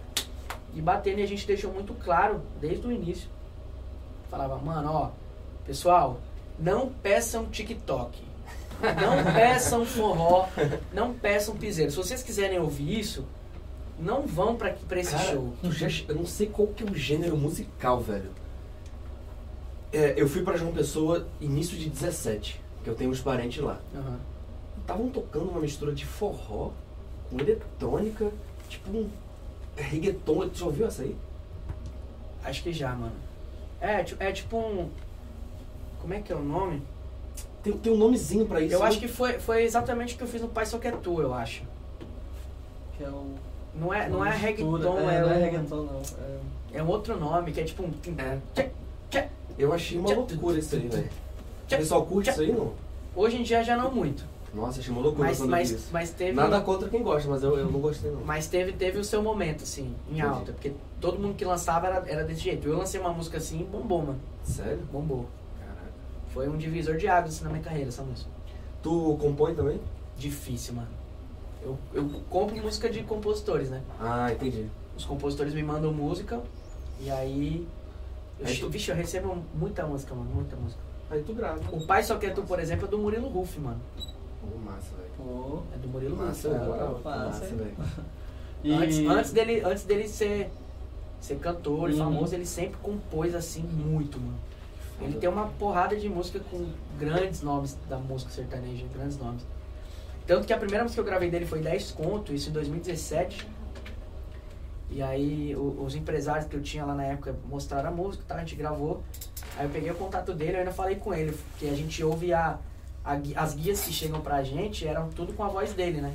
e batendo. E a gente deixou muito claro, desde o início. Falava, mano, ó, pessoal, não peçam TikTok. Não peçam forró, não peçam piseiro. Se vocês quiserem ouvir isso, não vão pra, pra esse Cara, show. já- eu não sei qual que é o gênero musical, velho. É, eu fui pra João Pessoa início de 17, que eu tenho uns parentes lá. Estavam tocando uma mistura de forró com eletrônica, tipo um reggaeton. Tu já ouviu essa aí? Acho que já, mano. É, é tipo um. Como é que é o nome? Tem, tem um nomezinho pra isso. eu né? acho que foi, foi exatamente o que eu fiz no Pai Só Que É Tu, eu acho. Que é o. Não é, não é reggaeton, mistura- é, não é um- reggaeton, não. É... é um outro nome, que é tipo um. É. Eu achei uma loucura isso aí, velho. O pessoal curte isso aí, não? Hoje em dia já não muito. Nossa, achei uma loucura Mas, quando eu vi mas, isso. mas teve. Nada contra quem gosta, mas eu, eu não gostei não. Mas teve, teve o seu momento, assim, em alta. Porque todo mundo que lançava era, era desse jeito. Eu lancei uma música assim e bombou, mano. Sério? Bombou. Foi um divisor de águas assim, na minha carreira, essa música. Tu compõe também? Difícil, mano. Eu, eu compro música de compositores, né? Ah, entendi. Os compositores me mandam música e aí. Eu, Aí tu- Vixe, eu recebo muita música, mano, muita música. Aí tu grava. O Pai Só Quer Tu, por exemplo, é do Murilo Ruff, mano. Pô, massa, velho. Pô. É do Murilo Massa, Ruff. velho. Moral, massa, velho. E... Antes, antes dele, antes dele ser, ser cantor e Uhum. famoso, ele sempre compôs assim muito, mano. Ele tem uma porrada de música com grandes nomes da música sertaneja, grandes nomes. Tanto que a primeira música que eu gravei dele foi 10 conto, isso em 2017. E aí o- os empresários que eu tinha lá na época mostraram a música, tá? a gente gravou. Aí eu peguei o contato dele, eu ainda falei com ele, porque a gente ouve a, a as guias que chegam pra gente, eram tudo com a voz dele, né?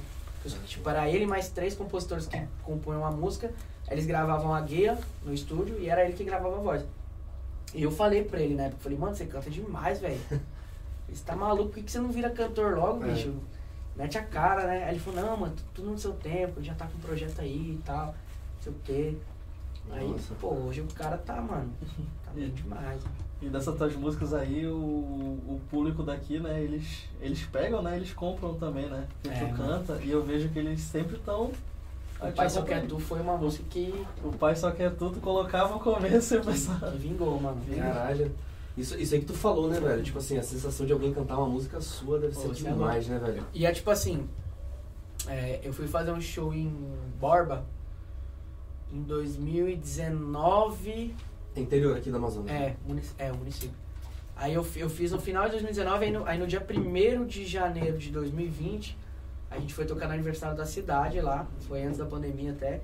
Tipo, era ele mais três compositores que compunham a música, eles gravavam a guia no estúdio e era ele que gravava a voz. E eu falei pra ele época, falei, mano, você canta demais, velho. Você tá maluco, por que você não vira cantor logo, É. bicho? Mete a cara, né? Aí ele falou, não, mano, tudo no seu tempo, já tá com um projeto aí e tal, não sei o quê. Aí, Nossa. pô, hoje o cara tá, mano, tá bem demais. E dessas tuas músicas aí, o, o público daqui, né, eles, eles pegam, né, eles compram também, né? Que É, tu mano. canta, e eu vejo que eles sempre estão... O Pai Só Quer Tu foi uma música que, O pai só quer tudo, colocava no começo e o pessoal... que vingou, mano. Caralho. Isso, isso aí que tu falou, né, velho? Tipo assim, a sensação de alguém cantar uma música sua deve Pô, ser é demais, né, velho? E é tipo assim, é, eu fui fazer um show em Borba em 2019. É interior aqui da Amazônia. É, munic é o município. Aí eu, eu fiz no final de 2019, aí no, aí no dia 1 de janeiro de 2020, a gente foi tocar no aniversário da cidade lá, foi antes da pandemia até.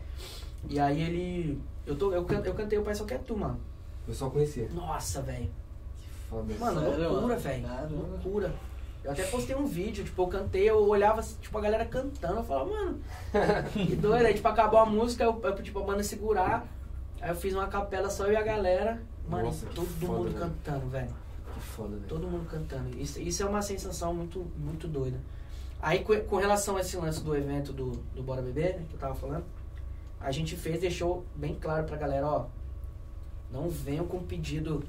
E aí ele. Eu, tô, eu, can- eu cantei o Pai Só Quer Tu, mano. Eu só conhecia. Nossa, velho. Que foda. Mano, Sério, loucura, velho. Loucura. Eu até postei um vídeo, tipo, eu cantei, eu olhava, tipo, a galera cantando, eu falava, mano, que doido. Aí, tipo, acabou a música, eu, eu pedi pra banda segurar, aí eu fiz uma capela só eu e a galera, mano, Nossa, todo foda, mundo velho. cantando, velho. Que foda, velho. Todo mundo cantando. Isso, isso é uma sensação muito, muito doida. Aí, com, relação a esse lance do evento do, do Bora Beber, né, que eu tava falando, a gente fez, deixou bem claro pra galera, ó, não venham com pedido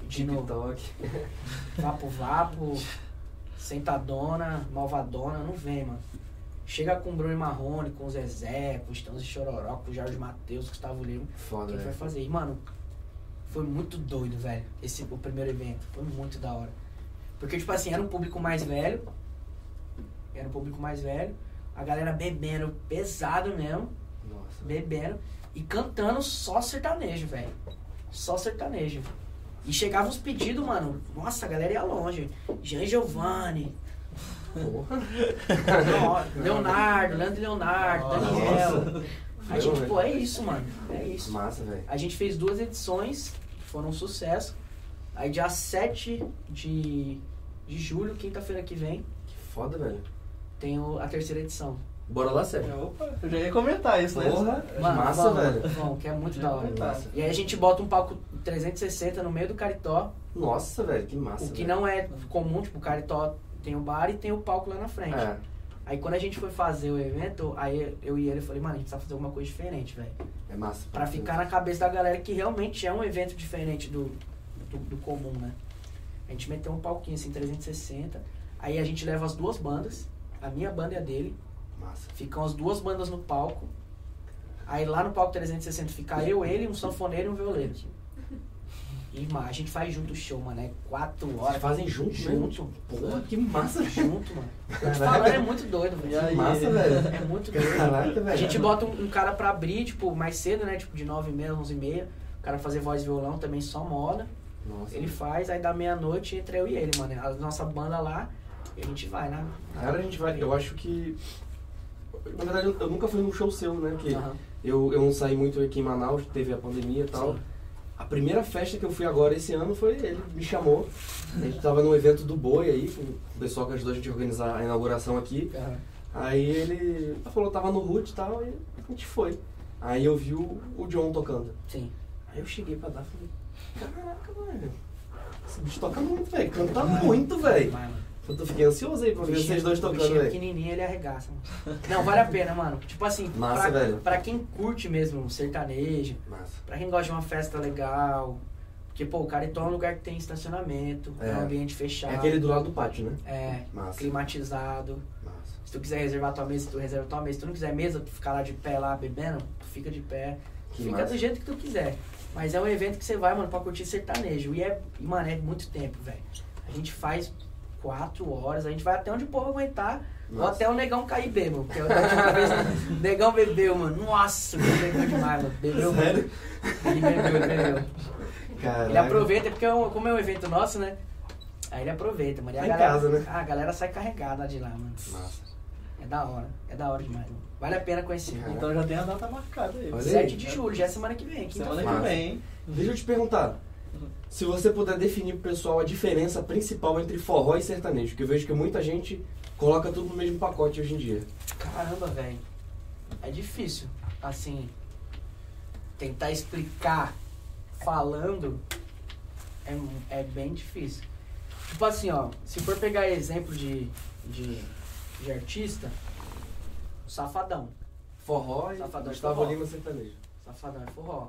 pedindo TikTok. vapo vapo, sentadona, malvadona, não vem, mano. Chega com o Bruno Marrone, com o Zezé, com o Estamos e Chororó, com o Jorge Matheus, Gustavo Lima. O Foda, que, vai fazer? E, mano, foi muito doido, velho, esse, o primeiro evento. Foi muito da hora. Porque, tipo assim, era um público mais velho. Era um público mais velho. A galera bebendo pesado mesmo. Nossa. Bebendo. E cantando só sertanejo, velho. Só sertanejo. E chegavam os pedidos, mano. Nossa, a galera ia longe. Jean Giovanni, Porra. Leonardo, Leandro Leonardo, Daniel. Aí, Foi, tipo, pô, é isso, mano. É isso. Massa, velho. A gente fez duas edições, foram um sucesso. Aí dia 7 de, de julho, quinta-feira que vem, Que foda, velho. Tem o- a terceira edição. Bora lá, Sérgio. Opa, eu já ia comentar isso, né? Porra, Mano, massa, vamos, velho. Vamos, que é muito da hora. Massa. E aí a gente bota um palco 360 no meio do Caritó, Nossa, velho, que massa. o que velho. não é comum, tipo, o Caritó tem o bar e tem o palco lá na frente. É, Aí quando a gente foi fazer o evento, aí eu e ele falei, mano, a gente precisa fazer alguma coisa diferente, velho. é massa. Pra ficar na cabeça da galera que realmente é um evento diferente do, do, do comum, né? A gente meteu um palquinho assim, 360. Aí a gente leva as duas bandas, a minha banda e a dele. Massa. Ficam as duas bandas no palco. Aí lá no palco 360 fica eu, ele, um sanfoneiro e um violeiro. E ma- a gente faz junto o show, mano. É quatro Vocês horas. fazem junto, Junto. Porra, que massa, Junto, mano. Tô te falando, é muito doido, velho. aí? Massa, velho. É muito doido. Caraca, velho. A gente bota um, um cara pra abrir, tipo, mais cedo, né? Tipo, de 9 e meia, 11 e meia. O cara fazer voz e violão também só moda. Nossa. Ele faz, aí da meia-noite entra eu e ele, mano. A nossa banda lá, e a gente vai, né? Cara, a gente vai. Eu acho que. Na verdade, eu- eu nunca fui num show seu, né? Porque Aham. eu, eu não saí muito aqui em Manaus, teve a pandemia e tal. Sim. A primeira festa que eu fui agora esse ano foi ele, me chamou. A gente tava num evento do Boi aí, com o pessoal que ajudou a gente a organizar a inauguração aqui. Aham. Aí ele falou, tava no Root e tal, e a gente foi. Aí eu vi o, o John tocando. Sim. Aí eu cheguei pra dar e falei, caraca, velho. Esse bicho toca muito, velho. Canta muito, velho. Eu fiquei ansioso aí pra ver vocês dois tocando, velho. pequenininho, ele arregaça, mano. Não, vale a pena, mano. Tipo assim, Massa, pra, velho. pra quem curte mesmo sertanejo, Massa. pra quem gosta de uma festa legal. Porque, pô, o Caritó é um lugar que tem estacionamento, é, É. um ambiente fechado. É aquele do lado do pátio, né? É, Massa. climatizado. Massa. Se tu quiser reservar tua mesa, tu reserva tua mesa. Se tu não quiser mesa, tu ficar lá de pé lá bebendo, tu fica de pé. Que fica massa. do jeito que tu quiser. Mas é um evento que você vai, mano, pra curtir sertanejo. E é, e, mano, é muito tempo, velho. A gente faz quatro horas, a gente vai até onde o povo aguentar. Ou Nossa. até o negão cair bêbado. Porque última vez o negão bebeu, mano. Nossa, ele bebeu demais, mano. Bebeu. Sério? Ele bebeu, ele bebeu. Caraca. Ele aproveita, porque é um- como é um evento nosso, né? Aí ele aproveita, mano. E a Tá galera, casa, né? A galera sai carregada de lá, mano. Massa. É da hora. É da hora demais, mano. Vale a pena conhecer. Cara. Então já tem a data marcada aí. Olha aí. 7 de julho, já é semana que vem. Semana que vem? Deixa eu te perguntar. Se você puder definir pro pessoal a diferença principal entre forró e sertanejo, que eu vejo que muita gente coloca tudo no mesmo pacote hoje em dia. Caramba, velho. É difícil, assim, tentar explicar falando é, é bem difícil. Tipo assim, ó, se for pegar exemplo de, de, de artista, o Safadão. Forró e Safadão de Gustavo forró. Lima sertanejo. Safadão é forró.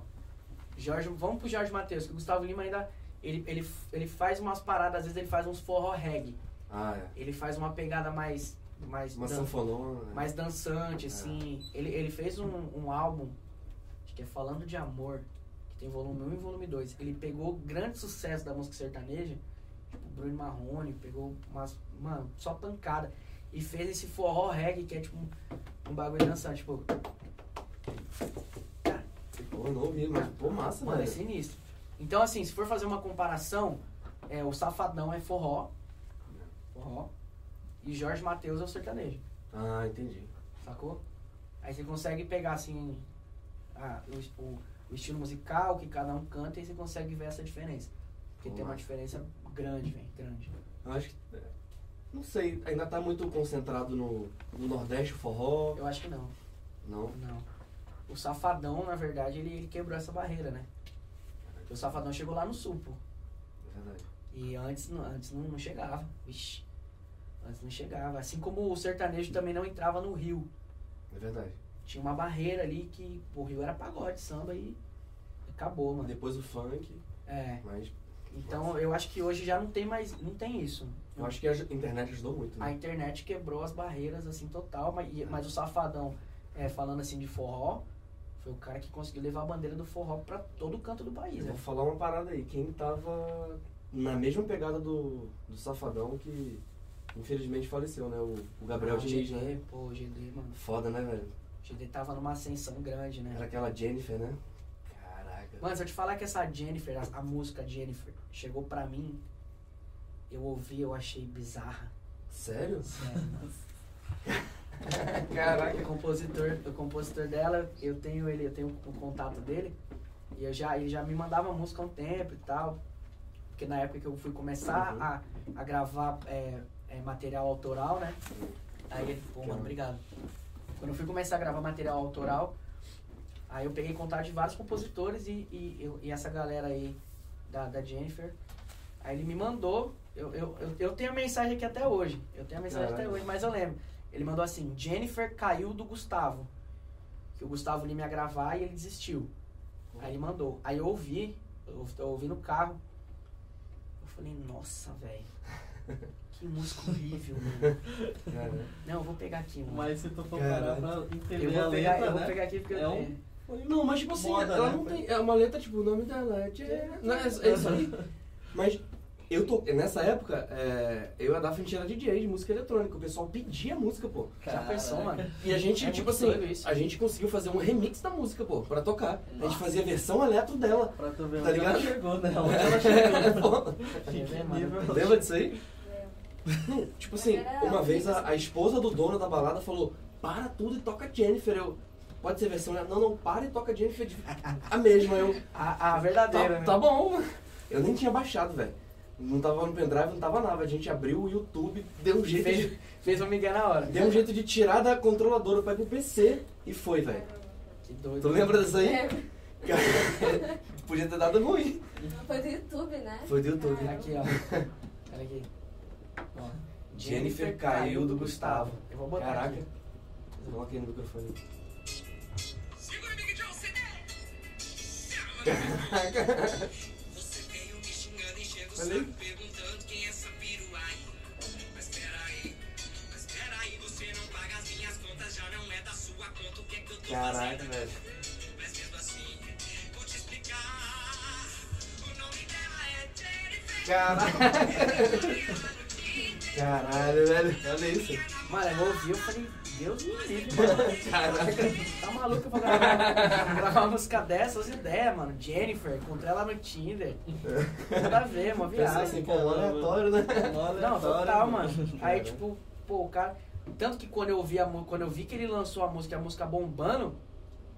Jorge, vamos pro Jorge Matheus, que o Gustavo Lima ainda. Ele, ele, ele faz umas paradas, às vezes ele faz uns forró reggae. Ah, é. Ele faz uma pegada mais. mais Uma dan- sanfonona. né? mais dançante, assim. Ele, ele fez um, um álbum, acho que é Falando de Amor, que tem volume 1 e volume 2. Ele pegou o grande sucesso da música sertaneja, tipo Bruno Marrone, pegou umas, mano, só pancada. E fez esse forró reggae, que é tipo um, um bagulho dançante, tipo, Pô, não ouvi, mas pô, massa, mano, é velho. sinistro. Então, assim, se for fazer uma comparação, é, o Safadão é forró, forró, e Jorge Matheus é o sertanejo. Ah, entendi. Sacou? Aí você consegue pegar assim ah, o, o- o estilo musical que cada um canta e você consegue ver essa diferença. Porque Pô, tem uma diferença grande, velho, grande. Eu acho que. é, Não sei, ainda tá muito concentrado no, no Nordeste o forró. Eu acho que não, Não. não. O Safadão, na verdade, ele, ele quebrou essa barreira, né? Porque o Safadão chegou lá no sul, pô. É verdade. E antes, não- antes não, não chegava. Vixe. Antes não chegava. Assim como o sertanejo também não entrava no Rio. É verdade. Tinha uma barreira ali que o Rio era pagode, samba e acabou, mano. Depois o funk, É. mas Então eu acho que hoje já não tem mais, não tem isso. Eu acho que a internet ajudou muito, A né? internet quebrou as barreiras assim total, mas, mas o Safadão, é, falando assim de forró, foi o cara que conseguiu levar a bandeira do forró pra todo canto do país, Eu né? vou falar uma parada aí. Quem tava na mesma pegada do, do Safadão que infelizmente faleceu, né? O, o Gabriel Ah, Diniz, GD, né? pô, o GD, mano. Foda, né, velho? O GD tava numa ascensão grande, né? Era aquela Jennifer, né? Caraca. Mano, se eu te falar que essa Jennifer, a, a música Jennifer, chegou pra mim, eu ouvi, eu achei bizarra. Sério? Sério. Caraca. O compositor, o compositor dela, eu tenho ele, eu tenho o contato dele. E eu já, ele já me mandava música há um tempo e tal. Porque na época que eu fui começar Uhum. a, a gravar é, é, material autoral, né? Aí ele, pô, mano, obrigado. Quando eu fui começar a gravar material autoral, aí eu peguei contato de vários compositores e, e, e essa galera aí da, da Jennifer. Aí ele me mandou, eu, eu, eu, eu tenho a mensagem aqui até hoje. Eu tenho a mensagem até hoje, mas eu lembro. Ele mandou assim, Jennifer caiu do Gustavo. Que o Gustavo Lima ia gravar e ele desistiu. Aí ele mandou. Aí eu ouvi, eu, ouvi- eu ouvi no carro. Eu falei, nossa, velho. Que música horrível, mano. Não, eu vou pegar aqui, mano. Mas se tu for Caralho. parar pra entender eu a vou pegar, letra, eu vou né? pegar aqui porque É eu um- tenho. Não, mas tipo assim, Moda, ela né? não tem. É uma letra, tipo, o nome dela é. Jen- Não, é, é isso aí. Mas eu tô. Nessa época, é, eu e a Daphne a gente era DJ de música eletrônica. O pessoal pedia música, pô. Já pensou, mano? E a gente, É tipo assim, a gente conseguiu fazer um remix da música, pô, pra tocar. A gente fazia a versão eletro dela. Pra tu ver Tá onde ela ligado? chegou, né? Ela chegou. Nível ela Lembra disso aí? Tipo assim, uma vez a, a esposa do dono da balada falou: para tudo e toca Jennifer. Eu, pode ser versão. Não, não, para e toca Jennifer. A mesma. Eu, A, a verdadeira, Tá, né? tá bom. Eu nem tinha baixado, velho. Não tava no pendrive, não tava nada. A gente abriu o YouTube, deu um jeito Fez, de, fez um migué na hora. deu um jeito de tirar da controladora pra ir pro PC e foi, velho. Que doido. Tu lembra disso aí? Cara, Podia ter dado ruim. Foi do YouTube, né? Foi do YouTube. Aqui, ó. Olha aqui. Ó. Jennifer caiu do Gustavo. Eu vou botar Caraca. aqui. Coloca aí no microfone. Segura, Big John, CD! Me saco perguntando quem é essa perua aí. Mas peraí, mas peraí, você não paga as minhas contas, já não é da sua conta o que é que eu tô Caraca, fazendo. velho. Mas mesmo assim, vou te explicar. O nome dela é Jennifer. Caraca. Caralho, velho. Olha isso. Mano, eu ouvi, eu falei, Deus me livre, mano. Caraca. Tá maluco pra gravar, gravar uma música dessas ideias, mano. Jennifer, encontrei ela no Tinder. Nada a ver, uma viagem. assim, pô, um aleatório, né? Não, total, mano. Aí, tipo, pô, o cara. Tanto que quando eu ouvi a quando eu vi que ele lançou a música, a música bombando,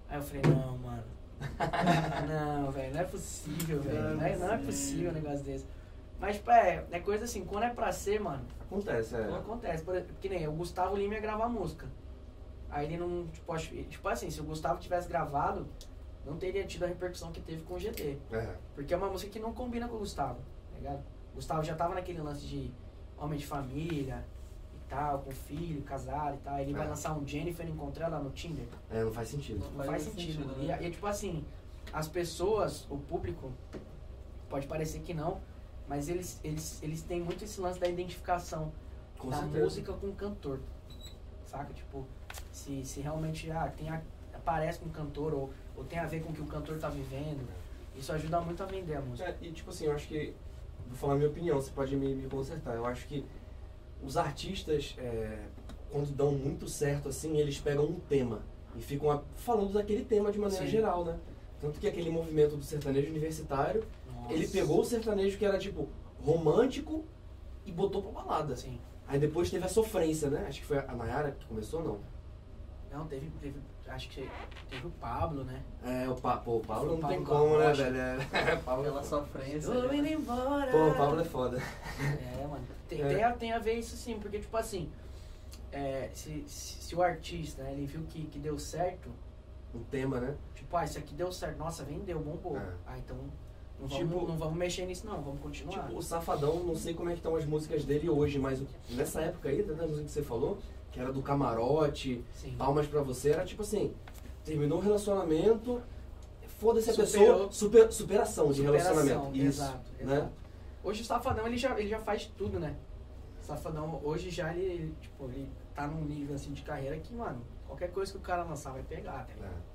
aí eu falei, não, mano. Não, velho, não é possível, velho. Não é, não é possível um negócio desse. Mas, tipo, é, é coisa assim, quando é pra ser, mano, Acontece, não é. acontece. Por, exemplo, que nem o Gustavo Lima ia gravar música. Aí ele não, tipo, acho, tipo assim, se o Gustavo tivesse gravado, não teria tido a repercussão que teve com o GT. É. Porque é uma música que não combina com o Gustavo, tá ligado? O Gustavo já tava naquele lance de homem de família e tal, com filho, casado e tal. Ele vai É. lançar um Jennifer e encontrar ela no Tinder. É, não faz sentido. Não Faz faz sentido. sentido, E, né? e, tipo assim, as pessoas, o público, pode parecer que não, mas eles, eles, eles têm muito esse lance da identificação Com da certeza. música com o cantor. Saca? Tipo, se, se realmente ah, tem a, aparece com o cantor ou, ou tem a ver com o que o cantor tá vivendo, isso ajuda muito a vender a música. É, e tipo assim, eu acho que. Vou falar a minha opinião, você pode me, me consertar. Eu acho que os artistas, é, quando dão muito certo assim, eles pegam um tema e ficam a- falando daquele tema de maneira Sim. geral, né? Tanto que aquele movimento do sertanejo universitário. Ele pegou o sertanejo que era tipo romântico e botou pra balada. Sim. Aí depois teve a sofrência, né? Acho que foi a Nayara que começou, não? Não, teve, teve. Acho que teve o Pablo, né? É, o, pa, pô, o Pablo o não tem Pablo como, né, velho? É, o Pablo Pela sofrência. Tô né? indo embora. Pô, o Pablo é foda. É, mano. Tem, É. tem, a, tem a ver isso sim, porque, tipo assim, é, se, se, se o artista, né, ele viu que, que deu certo, O tema, né? tipo, ah, isso aqui deu certo, nossa, vendeu, bombou. É. Ah, então não Tipo- vamos, não vamos mexer nisso não, vamos continuar. Tipo, o Safadão, não sei como é que estão as músicas dele hoje, mas nessa época aí, da música que você falou, que era do camarote, Sim. palmas pra você, era tipo assim, terminou o relacionamento, foda-se a pessoa, super, superação de Superação, relacionamento. Isso, exato, né? exato. Hoje o Safadão ele já, ele já faz tudo, né? O Safadão hoje já ele, ele, tipo, ele tá num nível assim de carreira que, mano, qualquer coisa que o cara lançar vai pegar, tá ligado? É.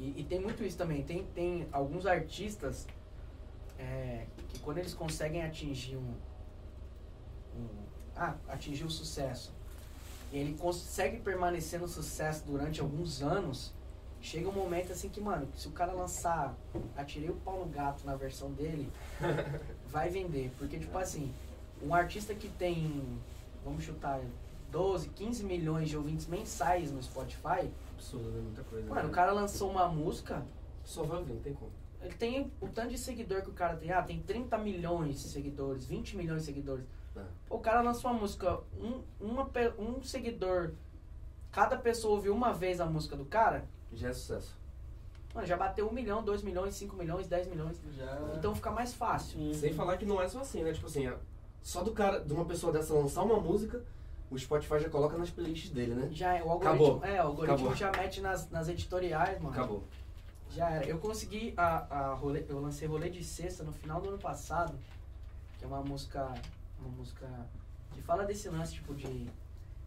E, e tem muito isso também. Tem, tem alguns artistas é, que quando eles conseguem atingir um, um- Ah, atingir o sucesso. E ele consegue permanecer no sucesso durante alguns anos. Chega um momento assim que, mano, se o cara lançar Atirei o pau no gato na versão dele, vai vender. Porque, tipo assim, um artista que tem, vamos chutar, 12, 15 milhões de ouvintes mensais no Spotify, Absurdo, né? Muita coisa. mano, né? o cara lançou uma música, Só vai ouvir, não tem como. Ele tem o tanto de seguidor que o cara tem. Ah, tem 30 milhões de seguidores, 20 milhões de seguidores. É. Pô, O cara lançou uma música, um, uma, um seguidor, cada pessoa ouviu uma vez a música do cara, Já é sucesso. mano, já bateu 1 milhão, 2 milhões, 5 milhões, 10 milhões. Já. Então fica mais fácil. Uhum. Sem falar que não é só assim, né? Tipo assim, é- só do cara, de uma pessoa dessa lançar uma música, o Spotify já coloca nas playlists dele, né? Já é, o algoritmo, Acabou. é, o algoritmo Acabou. já mete nas, nas editoriais, mano. Acabou. Já era. Eu consegui a, a rolê, eu lancei rolê de sexta no final do ano passado, que é uma música, uma música que fala desse lance tipo de,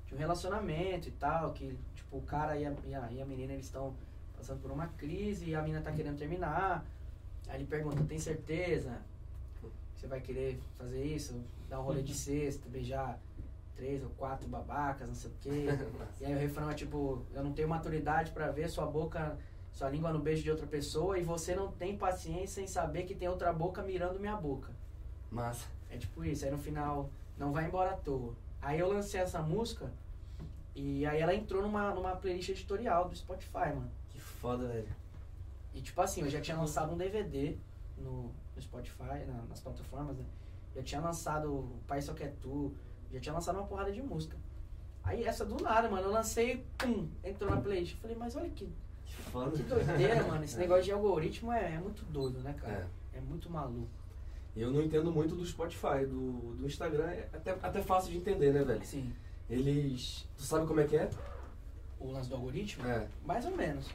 de um relacionamento e tal, que tipo o cara e a, e a, e a menina eles estão passando por uma crise e a menina tá querendo terminar. Aí ele pergunta, tem certeza? que Você vai querer fazer isso? Dar um rolê de sexta, beijar três ou quatro babacas, não sei o quê. E aí o refrão é tipo, eu não tenho maturidade pra ver sua boca, sua língua no beijo de outra pessoa e você não tem paciência em saber que tem outra boca mirando minha boca. Massa. É tipo isso, aí no final, não vai embora à toa. Aí eu lancei essa música e aí ela entrou numa, numa playlist editorial do Spotify, mano. Que foda, velho. E tipo assim, eu já tinha lançado um DVD no, no Spotify, na- nas plataformas, né? Já tinha lançado O Pai Só Quer Tu, já tinha lançado uma porrada de música. Aí essa do nada, mano, eu lancei, pum, entrou na playlist. Eu falei, mas olha que, Que que doideira, mano. Esse negócio de algoritmo é, é muito doido, né, cara? É. É, muito maluco. Eu não entendo muito do Spotify, do, do Instagram é até, até fácil de entender, né, velho? Assim, Eles. Tu sabe como é que é? o lance do algoritmo, É. mais ou menos.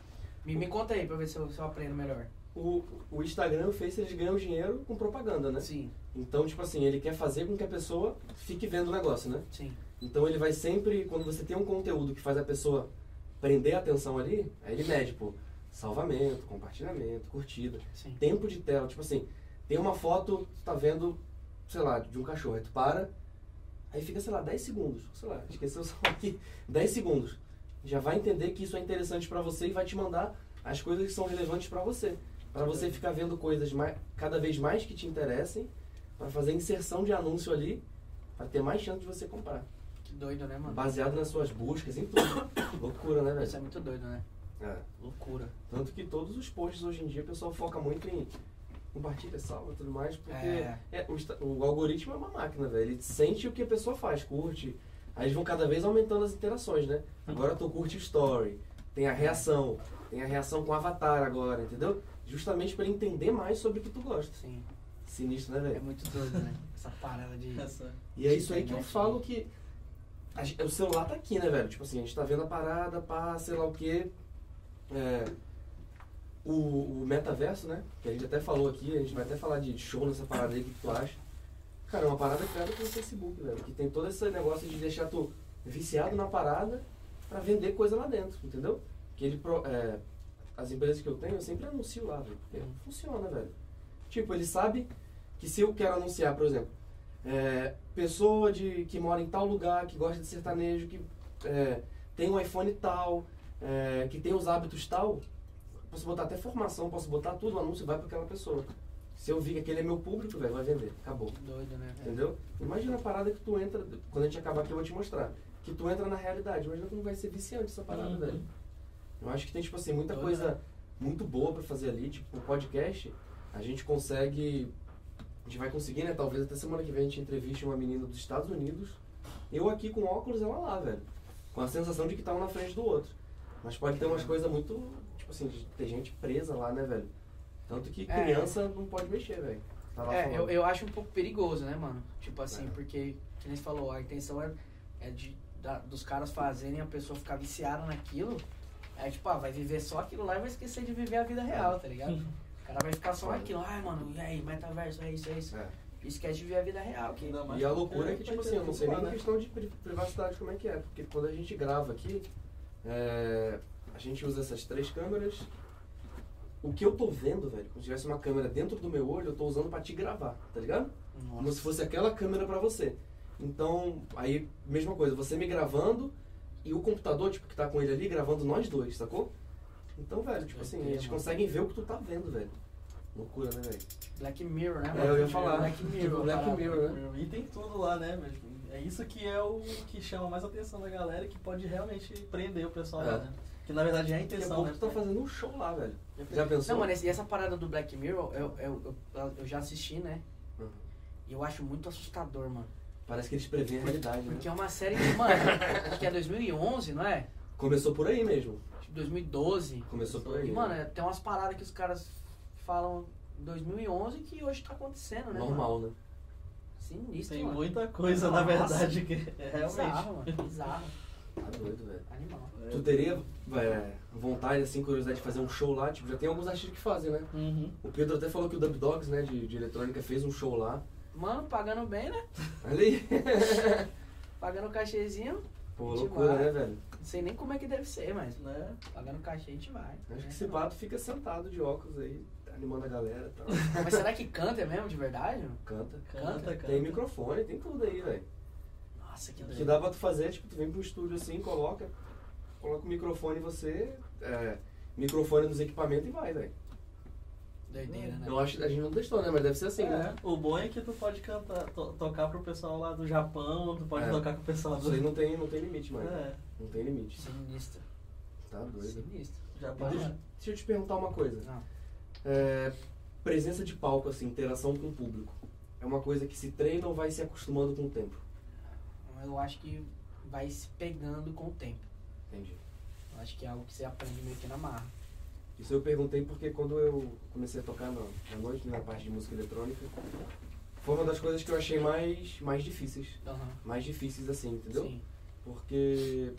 Me, me conta aí pra ver se eu, se eu aprendo melhor. O, o Instagram o Face eles ganham dinheiro com propaganda, né? Sim, Então, tipo assim, ele quer fazer com que a pessoa fique vendo o negócio, né? sim. Então ele vai sempre, quando você tem um conteúdo que faz a pessoa prender a atenção ali, aí ele mede, pô, salvamento, compartilhamento, curtida, Sim. tempo de tela. Tipo assim, tem uma foto, tu tá vendo, sei lá, de um cachorro, aí tu para, aí fica, sei lá, 10 segundos, sei lá, esqueceu só aqui, 10 segundos. Já vai entender que isso é interessante pra você e vai te mandar as coisas que são relevantes pra você. Pra você ficar vendo coisas mais, cada vez mais que te interessem, pra fazer inserção de anúncio ali, pra ter mais chance de você comprar. Doido, né, mano? Baseado nas suas buscas, em tudo. Loucura, né, Isso é velho? muito doido, né? É. Loucura. Tanto que todos os posts hoje em dia o pessoal foca muito em compartilha, salva e tudo mais, porque É. é, o, o algoritmo é uma máquina, velho. Ele sente o que a pessoa faz, curte. Aí eles vão cada vez aumentando as interações, né? Agora tu curte story, tem a reação, tem a reação com o avatar agora, entendeu? Justamente pra ele entender mais sobre o que tu gosta. Sim. Sinistro, né, É velho? muito doido, né? Essa parada de. Essa. E é isso aí que eu falo que. O celular tá aqui, né, velho? Tipo assim, a gente tá vendo a parada, pá, sei lá o quê. É, o, o metaverso, né? Que a gente até falou aqui, a gente vai até falar de show nessa parada aí, o que tu acha? Cara, é uma parada criada pelo Facebook, velho. Que tem todo esse negócio de deixar tu viciado na parada pra vender coisa lá dentro, entendeu? Que ele. é, as empresas que eu tenho, eu sempre anuncio lá, velho. Porque funciona, velho. Tipo, ele sabe que se eu quero anunciar, por exemplo, é, pessoa de, que mora em tal lugar, que gosta de sertanejo, que é, tem um iPhone tal, é, que tem os hábitos tal, posso botar até formação, posso botar tudo, o anúncio vai para aquela pessoa. Se eu vi que aquele é meu público, velho, vai vender. Acabou. Doido, né? Entendeu? Imagina a parada que tu entra, quando a gente acabar aqui eu vou te mostrar. Que tu entra na realidade. Imagina como vai ser viciante essa parada, Uhum. velho. Eu acho que tem, tipo assim, muita Doido, coisa né? muito boa pra fazer ali. Tipo, o podcast, a gente consegue. A gente vai conseguir, né? Talvez até semana que vem a gente entreviste uma menina dos Estados Unidos. Eu aqui com óculos, ela lá, velho. Com a sensação de que tá um na frente do outro. Mas pode ter umas coisas muito. Tipo assim, de ter gente presa lá, né, velho? Tanto que É. criança não pode mexer, velho. Tá É, falando. eu, eu acho um pouco perigoso, né, mano? Tipo assim, É. porque, que nem você falou, a intenção é, é de, da- dos caras fazerem a pessoa ficar viciada naquilo. Aí, tipo, ah, vai viver só aquilo lá e vai esquecer de viver a vida real, tá ligado? O cara vai ficar só naquilo. Ai, mano, e aí, metaverso, é isso, é isso. É. Esquece de ver a vida real. Que... Ainda mais E a loucura é que, vai tipo assim, eu não sei nem né? questão de pri- privacidade como é que é, porque quando a gente grava aqui, é, a gente usa essas três câmeras. O que eu tô vendo, velho, como se tivesse uma câmera dentro do meu olho, eu tô usando pra te gravar, tá ligado? Como se Nossa. fosse aquela câmera pra você. Então, aí, mesma coisa, você me gravando e o computador, tipo, que tá com ele ali, gravando nós dois, sacou? Então, velho, tipo assim, eles mano. conseguem ver o que tu tá vendo, velho. Loucura, né, velho? Black Mirror, né? É, mano? eu ia falar. Black Mirror. Tipo, Black. Mirror, né? E tem tudo lá, né? Mas É isso que é o que chama mais a atenção da galera e que pode realmente prender o pessoal É. lá, né? Que na verdade é a a intenção, né? tu tá fazendo um show lá, velho. Já pensou? Não, mano, e essa parada do Black Mirror, eu, eu, eu, eu já assisti, né? Uhum. E eu acho muito assustador, mano. Parece que eles preveem a realidade, né? Porque é uma série de, mano, acho que é 2011, não é? Começou por aí mesmo. Tipo, 2012. Começou por aí. E, mano, é- tem umas paradas que os caras falam em 2011 que hoje tá acontecendo, né? Normal, né? Mano? Sinistro, Tem mano. muita coisa, na Nossa. verdade, que é Bizarro, realmente. mano. Bizarro. Tá doido, velho. Animal. Tu teria é, vontade, assim, curiosidade de fazer um show lá? Tipo, já tem alguns artistas que fazem, né? Uhum. O Pedro até falou que o Dub Dogs, né, de, de eletrônica, fez um show lá. Mano, pagando bem, né? Olha aí. Pagando cachezinho. Pô, loucura, né, velho? Não sei nem como é que deve ser, mas Né? pagando cachê a gente vai. Acho É. que esse pato fica sentado de óculos aí, animando a galera e tal. Mas será que canta mesmo, de verdade? mano? Canta. Canta, canta. Tem microfone, tem tudo aí, velho. Nossa, que O que doido. dá pra tu fazer, tipo, tu vem pro estúdio assim, coloca, coloca o microfone em você, é, microfone nos equipamentos e vai, velho. Doideira, né? Eu acho, a gente não testou, né? Mas deve ser assim, É, né? O bom é que tu pode cantar, to- tocar pro pessoal lá do Japão, tu pode É. tocar com o pessoal Isso do. aí não tem, não tem limite, mano. É, Não tem limite. Sinistro. Tá doido. Sinistro. Japão. Deixa, deixa eu te perguntar uma coisa. Não. É, presença de palco, assim, interação com o público. É uma coisa que se treina ou vai se acostumando com o tempo? Eu acho que vai se pegando com o tempo. Entendi. Eu acho que é algo que você aprende meio que na marra. Isso eu perguntei porque quando eu comecei a tocar na, na noite, na parte de música eletrônica, foi uma das coisas que eu achei mais, mais difíceis. Aham. Mais difíceis assim, entendeu? Sim. Porque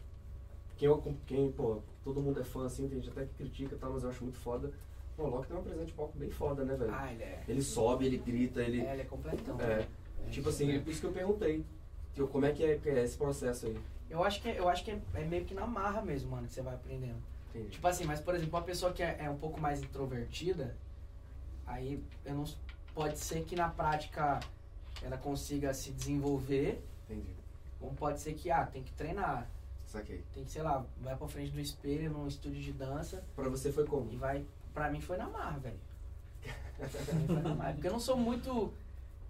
quem, eu, quem, pô, todo mundo é fã assim, tem gente até que critica e tal, mas eu acho muito foda. Pô, o Loki tem uma presença de palco bem foda, né, velho? Ah, ele é. Ele sobe, ele grita, ele. É, ele é completão. É, né? É. tipo assim, por isso que eu perguntei. Tipo, como é que é, que é esse processo aí? Eu acho que, é- eu acho que é, é meio que na marra mesmo, mano, que você vai aprendendo. Entendi. Tipo assim, mas por exemplo, uma pessoa que é, é um pouco mais introvertida, aí eu não, pode ser que na prática ela consiga se desenvolver, Entendi. como pode ser que, ah, tem que treinar, Saquei. tem que, sei lá, vai pra frente do espelho num estúdio de dança Pra você foi como? e vai, pra mim foi na marra, velho. Pra mim foi na marra, porque eu não sou muito,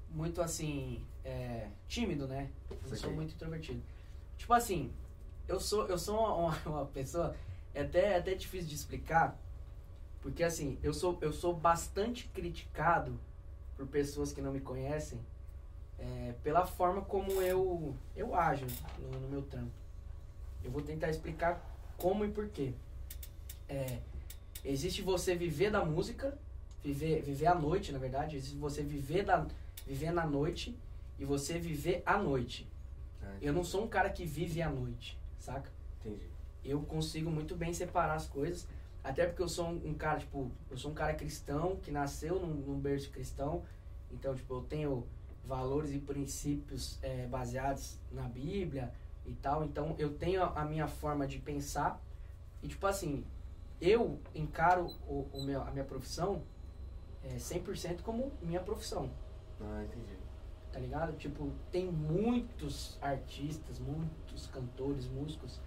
muito assim, é, tímido, né? Eu sou muito introvertido. Tipo assim, eu sou, eu sou uma, uma pessoa, é até, é até difícil de explicar, porque assim, eu sou, eu sou bastante criticado por pessoas que não me conhecem é, pela forma como eu, eu ajo no, no meu trampo. Eu vou tentar explicar como e porquê. É, existe você viver da música, viver, viver à noite, na verdade, existe você viver, da, viver na noite e você viver à noite. Ah, Eu não sou um cara que vive à noite, saca? Entendi. Eu consigo muito bem separar as coisas, até porque eu sou um, um cara, tipo, eu sou um cara cristão, que nasceu num, num berço cristão, então, tipo, eu tenho valores e princípios é, baseados na Bíblia e tal, então eu tenho a, a minha forma de pensar, e tipo assim, eu encaro o, o meu, a minha profissão é, 100% como minha profissão Ah, entendi. tá ligado? Tipo, tem muitos artistas, muitos cantores, músicos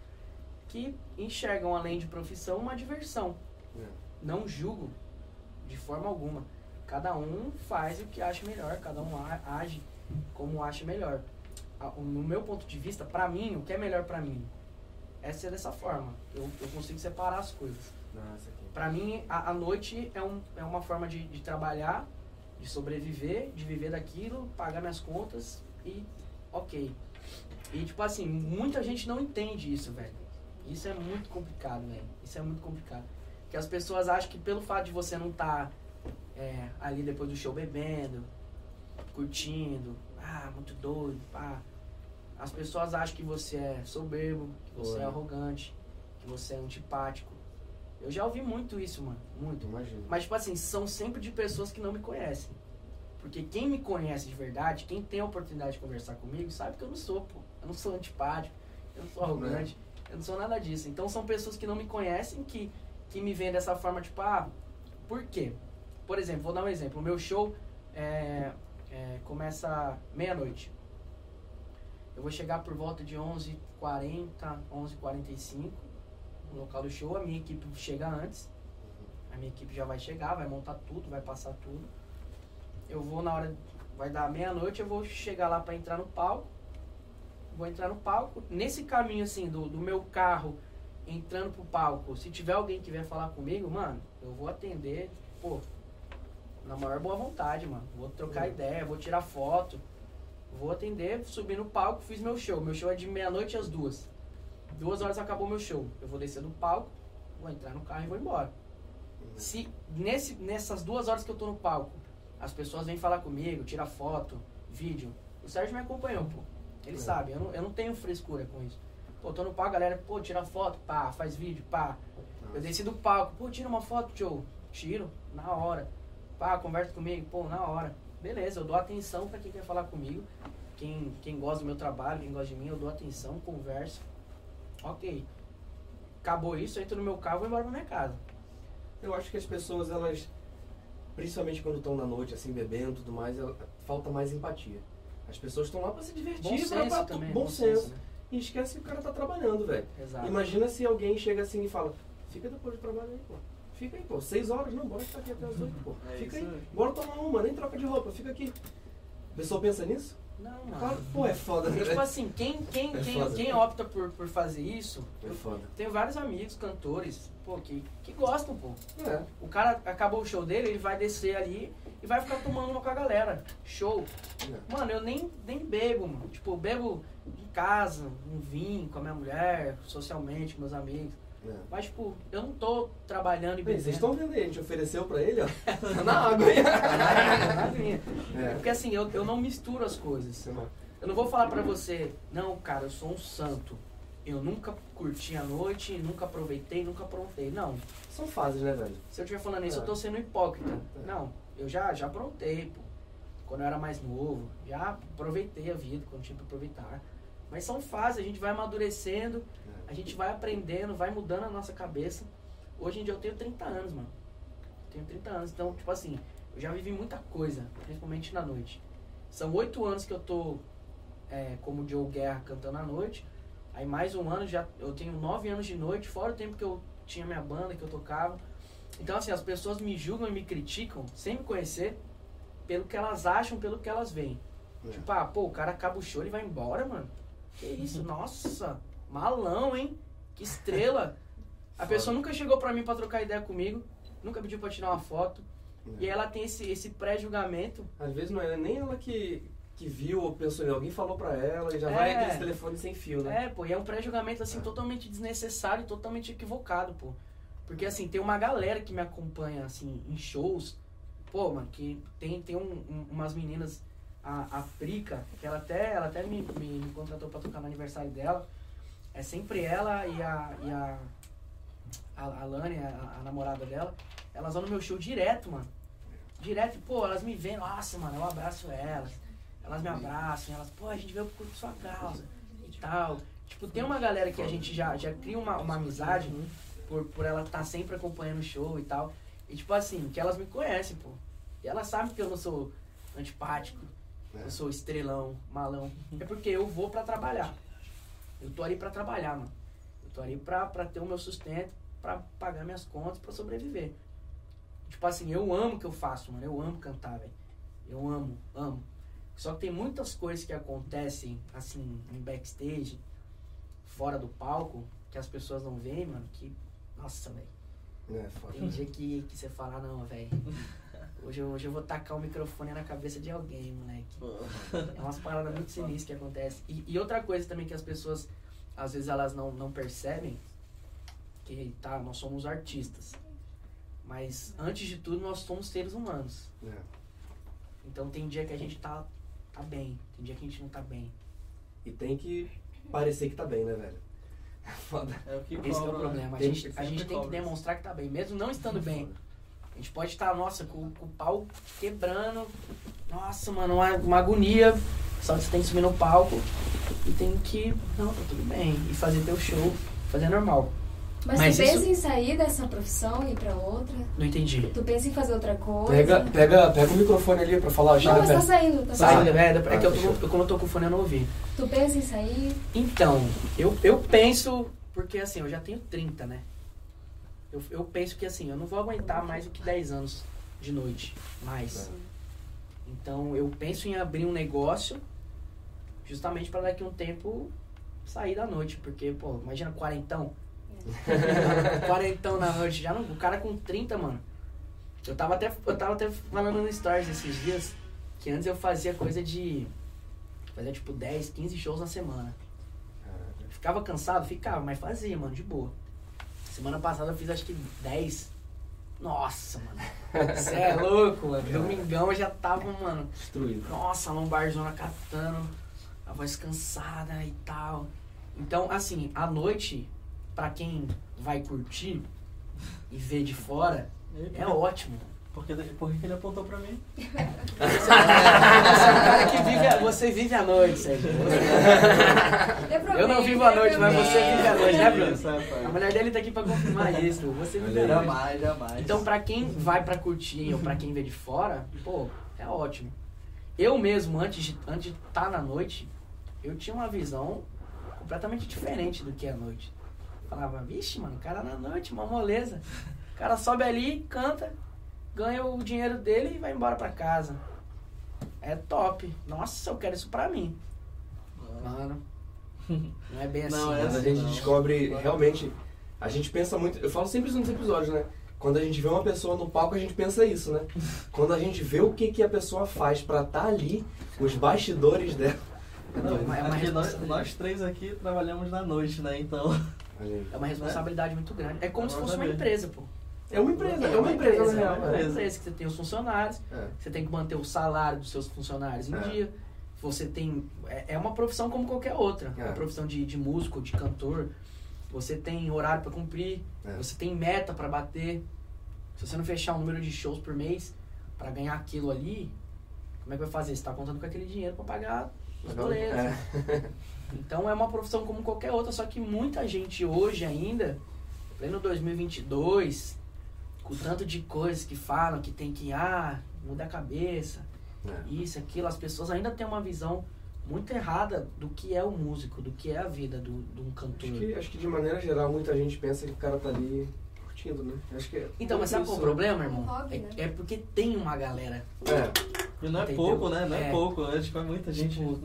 que enxergam além de profissão uma diversão. É. Não julgo de forma alguma. Cada um faz o que acha melhor, cada um age como acha melhor. No meu ponto de vista, pra mim, o que é melhor pra mim é ser dessa forma. Eu, eu consigo separar as coisas. Pra mim, a, a noite é, um, é uma forma de, de trabalhar, de sobreviver, de viver daquilo, pagar minhas contas e ok. E tipo assim, muita gente não entende isso, velho. Isso é muito complicado, velho. Isso é muito complicado. Porque as pessoas acham que pelo fato de você não estar ali depois do show bebendo, curtindo, ah, muito doido, pá. As pessoas acham que você é soberbo, que você é arrogante, que você é antipático. Eu já ouvi muito isso, mano. Muito. Imagina. Mas, tipo assim, são sempre de pessoas que não me conhecem. Porque quem me conhece de verdade, quem tem a oportunidade de conversar comigo, sabe que eu não sou, pô. Eu não sou antipático, eu não sou arrogante, eu não sou nada disso. Então são pessoas que não me conhecem que, que me veem dessa forma, tipo, ah, por quê? Por exemplo, vou dar um exemplo. O meu show é, é, começa meia-noite. Eu vou chegar por volta de 11h40, 11h45 no local do show. A minha equipe chega antes. A minha equipe já vai chegar, vai montar tudo, vai passar tudo. Eu vou na hora, vai dar meia-noite, eu vou chegar lá para entrar no palco. Vou entrar no palco. Nesse caminho assim, do, do meu carro entrando pro palco, se tiver alguém que vier falar comigo, mano, eu vou atender, pô, na maior boa vontade, mano. Vou trocar ideia, vou tirar foto, vou atender, subir no palco, fiz meu show. Meu show é de meia-noite às duas. Duas horas acabou meu show. Eu vou descer do palco, vou entrar no carro e vou embora. Se nesse, nessas duas horas que eu tô no palco, as pessoas vêm falar comigo, tirar foto, vídeo. O Sérgio me acompanhou, pô. Ele É. sabe, eu não, eu não tenho frescura com isso. Pô, tô no palco, a galera, pô, tira foto, pá, faz vídeo, pá. Eu desci do palco, pô, tira uma foto, Joe. Tiro, na hora. Pá, conversa comigo, pô, na hora. Beleza, eu dou atenção pra quem quer falar comigo. Quem, quem gosta do meu trabalho, quem gosta de mim, eu dou atenção, converso. Ok. Acabou isso, eu entro no meu carro e vou embora pra minha casa. Eu acho que as pessoas, elas, principalmente quando estão na noite, assim, bebendo e tudo mais, ela- falta mais empatia. As pessoas estão lá pra se divertir, Bom pra, senso pra- também. bom senso. né? E esquece que o cara tá trabalhando, velho. Imagina se alguém chega assim e fala, fica depois do trabalho aí, pô. Fica aí, pô. Seis horas, não, bora ficar aqui até as oito, pô. É Fica aí. aí. Bora tomar uma, nem troca de roupa, fica aqui. A pessoa pensa nisso? Não, mano. Claro, pô, é foda, né? Tipo assim, quem, quem, É quem, foda. quem opta por, por fazer isso, É foda. tenho vários amigos, cantores, pô, que, que gostam, pô. É. O cara acabou o show dele, ele vai descer ali e vai ficar tomando uma com a galera. Show. é. Mano, eu nem, nem bebo, mano. Tipo, eu bebo em casa, um vinho com a minha mulher, socialmente, com meus amigos. É. Mas, tipo, eu não tô trabalhando e Bem, vocês estão vendo aí, a gente ofereceu pra ele, ó. Tá na água aí. Na aguinha. É. Porque assim, eu, eu não misturo as coisas. Eu não vou falar pra você, não, cara, eu sou um santo. Eu nunca curti a noite, nunca aproveitei, nunca aprontei. Não. São fases, né, velho? Se eu estiver falando isso, É. eu tô sendo hipócrita. É. Não, eu já, já aprontei, pô. Quando eu era mais novo, já aproveitei a vida quando tinha pra aproveitar. Mas são fases, a gente vai amadurecendo, a gente vai aprendendo, vai mudando a nossa cabeça. Hoje em dia eu tenho 30 anos, mano. Eu tenho 30 anos, então, tipo assim, eu já vivi muita coisa, principalmente na noite. São oito anos que eu tô é, como Joe Guerra cantando à noite. Aí mais um ano, já eu tenho nove anos de noite, fora o tempo que eu tinha minha banda, que eu tocava. Então, assim, as pessoas me julgam e me criticam, sem me conhecer, pelo que elas acham, pelo que elas veem. É. Tipo, ah, pô, o cara acaba o show e vai embora, mano. Que isso, nossa, malão, hein? Que estrela. A pessoa nunca chegou pra mim pra trocar ideia comigo, nunca pediu pra tirar uma foto. E aí ela tem esse, esse pré-julgamento. Às vezes não é nem ela que, que viu ou pensou em alguém falou pra ela e já É. vai aquele telefone sem fio, né? É, pô, e é um pré-julgamento, assim, É. totalmente desnecessário e totalmente equivocado, pô. Porque, assim, tem uma galera que me acompanha, assim, em shows. Pô, mano, que tem, tem um- um- umas meninas, a, a Prica, que ela até, ela até me, me, me contratou pra tocar no aniversário dela. É sempre ela e a, e a, a, a Lani, a, a namorada dela. Elas vão no meu show direto, mano. Direto, pô, elas me veem, nossa, mano, eu abraço elas. Elas me abraçam, elas, pô, a gente veio por sua causa e tal. Tipo, tem uma galera que a gente já, já cria uma, uma amizade por, por ela estar sempre acompanhando o show e tal. E tipo assim, que elas me conhecem, pô. E elas sabem que eu não sou antipático, É. eu sou estrelão, malão. É porque eu vou pra trabalhar. Eu tô ali pra trabalhar, mano. Eu tô ali pra, pra ter o meu sustento, pra pagar minhas contas, pra sobreviver. Tipo assim, eu amo o que eu faço, mano. Eu amo cantar, velho. Eu amo, amo. Só que tem muitas coisas que acontecem, assim, em backstage, fora do palco, que as pessoas não veem, mano, que. Nossa, velho. É, foda. Tem dia que, que você fala, não, velho. Hoje, eu- hoje eu vou tacar o microfone na cabeça de alguém, moleque. É umas paradas muito sinistras que acontecem. E, e outra coisa também que as pessoas, às vezes, elas não, não percebem, que tá, nós somos artistas. Mas antes de tudo, nós somos seres humanos. É. Então tem dia que a gente tá, tá bem, tem dia que a gente não tá bem. E tem que parecer que tá bem, né, velho? É foda. É o que Esse que é o cobra, né? problema. A Tem gente, a gente tem que cobra. demonstrar que tá bem, mesmo não estando bem. A gente pode estar, nossa, com, com o pau quebrando. Nossa, mano, uma, uma agonia. Só que você tem que subir no palco e tem que. Não, tá tudo bem. E fazer teu show, fazer normal. Mas, Mas tu isso- pensa em sair dessa profissão e ir pra outra? Não entendi. Tu pensa em fazer outra coisa? Pega, pega, pega o microfone ali pra falar. Não, mas tá saindo, tá Sai, saindo. é, é que eu fechou. tô, como eu tô com o fone, eu não ouvi. Tu pensa em sair? Então, eu, eu penso, porque assim, eu já tenho 30, né? Eu, eu penso que assim, eu não vou aguentar mais do que 10 anos de noite. Mais. Então, eu penso em abrir um negócio justamente para daqui a um tempo sair da noite. Porque, pô, imagina quarentão. quarentão na noite. Já não, o cara com 30, mano. Eu tava até, eu tava até falando no Stories esses dias que antes eu fazia coisa de. Fazia tipo 10, 15 shows na semana. Ficava cansado? Ficava, mas fazia, mano, de boa. Semana passada eu fiz acho que 10. Nossa, mano. Você é louco, mano. Domingão eu já tava, mano. Destruído. Nossa, a lombarzona catando, a voz cansada e tal. Então, assim, à noite, pra quem vai curtir e ver de fora, é ótimo. Porque, por que ele apontou pra mim? Você é um cara que vive a, você vive a noite, Sérgio. Eu não vivo a noite, mas você vive a noite, né, Bruno? A mulher dele tá aqui pra confirmar isso. Você vive a noite. Jamais, jamais. Então, pra quem vai pra curtir ou pra quem vê de fora, pô, é ótimo. Eu mesmo, antes de estar antes de tá na noite, eu tinha uma visão completamente diferente do que é a noite. Falava, vixe, mano, o cara na noite, uma moleza. O cara sobe ali, canta, ganha o dinheiro dele e vai embora pra casa. É top. Nossa, eu quero isso pra mim. Mano, não é bem assim. Não, é Mas a assim, gente não. descobre realmente. A gente pensa muito. Eu falo sempre isso nos episódios, né? Quando a gente vê uma pessoa no palco, a gente pensa isso, né? Quando a gente vê o que, que a pessoa faz pra estar ali, os bastidores dela. Não, É uma- é aqui nós, nós três aqui trabalhamos na noite, né? Então. É uma responsabilidade muito grande. É como se fosse uma empresa, pô. É uma empresa, é uma empresa, na é uma é. empresa que você tem os funcionários, É. você tem que manter o salário dos seus funcionários em É. dia. Você tem. É, é uma profissão como qualquer outra. É É. uma profissão de, de músico, de cantor. Você tem horário pra cumprir, É. você tem meta pra bater. Se você não fechar um número de shows por mês pra ganhar aquilo ali, como é que vai fazer? Você tá contando com aquele dinheiro pra pagar os boletos. É. Então é uma profissão como qualquer outra, só que muita gente hoje ainda, pleno 2022, com o tanto de coisas que falam que tem que, ah, muda a cabeça, É. isso, aquilo, as pessoas ainda têm uma visão muito errada do que é o músico, do que é a vida do, de um cantor. Acho que, acho que de maneira geral muita gente pensa que o cara tá ali curtindo, né? Acho que é Então, mas sabe qual é o né? problema, irmão? Um hobby, É, né? é porque tem uma galera. É. E não é Entendeu? pouco, né? Não é, É. pouco. É, tipo, é muita gente. Tipo,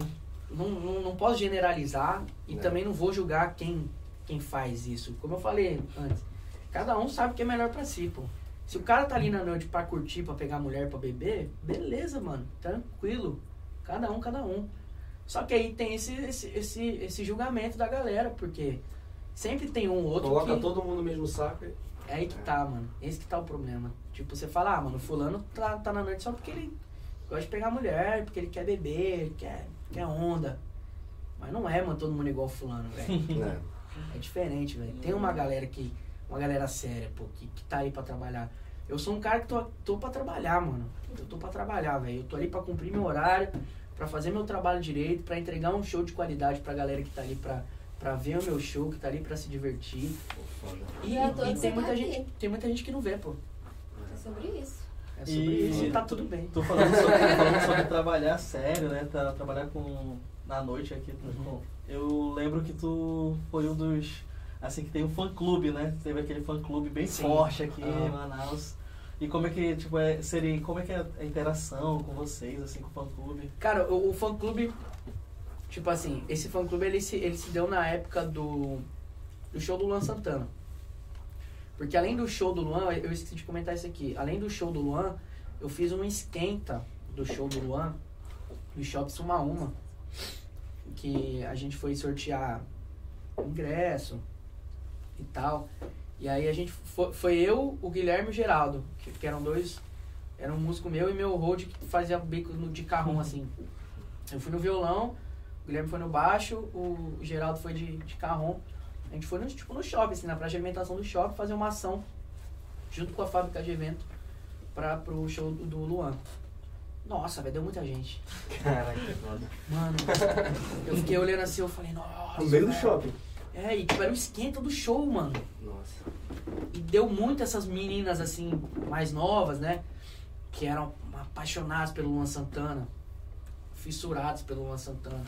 não, não, não posso generalizar e É. também não vou julgar quem, quem faz isso. Como eu falei antes, cada um sabe o que é melhor pra si, pô. Se o cara tá ali na noite pra curtir, pra pegar mulher, pra beber, beleza, mano, tranquilo. Cada um, cada um. Só que aí tem esse, esse, esse, esse julgamento da galera, porque sempre tem um ou outro Coloca que... todo mundo no mesmo saco. e- É aí que tá, mano. Esse que tá o problema. Tipo, você fala, ah, mano, fulano tá, tá na noite só porque ele gosta de pegar mulher, porque ele quer beber, ele quer, quer onda. Mas não é, mano, todo mundo igual fulano, velho. né? É diferente, velho. Tem uma galera que. Uma galera séria, pô, que, que tá aí pra trabalhar. Eu sou um cara que tô, tô pra trabalhar, mano. Eu tô pra trabalhar, velho. Eu tô ali pra cumprir meu horário, pra fazer meu trabalho direito, pra entregar um show de qualidade pra galera que tá ali pra, pra ver o meu show, que tá ali pra se divertir. E, E e tem muita tá gente, tem muita gente que não vê, pô. É sobre isso. É sobre E- isso e tá tudo bem. Tô falando sobre, falando sobre trabalhar sério, né? Tá, trabalhar com na noite aqui. Uhum. com- eu lembro que tu foi um dos. Assim, que tem um fã clube, né? Teve aquele fã clube bem Sim. forte aqui Ah. em Manaus. E como é que, tipo, é, seria, como é que é a interação com vocês, assim, com o fã clube? Cara, o, o fã clube, tipo assim, esse fã clube ele se, ele se deu na época do, do show do Luan Santana. Porque além do show do Luan, eu esqueci de comentar isso aqui. Além do show do Luan, eu fiz um esquenta do show do Luan no Shopping Suma Uma. Que a gente foi sortear ingresso e tal. E aí a gente foi, foi eu, o Guilherme e o Geraldo, que, que eram dois. Era um músico meu e meu road que fazia bico no, de carrão assim. Eu fui no violão, o Guilherme foi no baixo, o Geraldo foi de, de carrom. A gente foi no, tipo, no shopping, assim, na praça de alimentação do shopping, fazer uma ação junto com a fábrica de evento pra, pro show do, do Luan. Nossa, velho, deu muita gente. Caraca, que foda. Mano, eu fiquei olhando assim, eu falei, nossa. No meio do shopping. É, e tipo, era o esquenta do show, mano. Nossa. E deu muito essas meninas, assim, mais novas, né? Que eram apaixonadas pelo Luan Santana. Fissuradas pelo Luan Santana.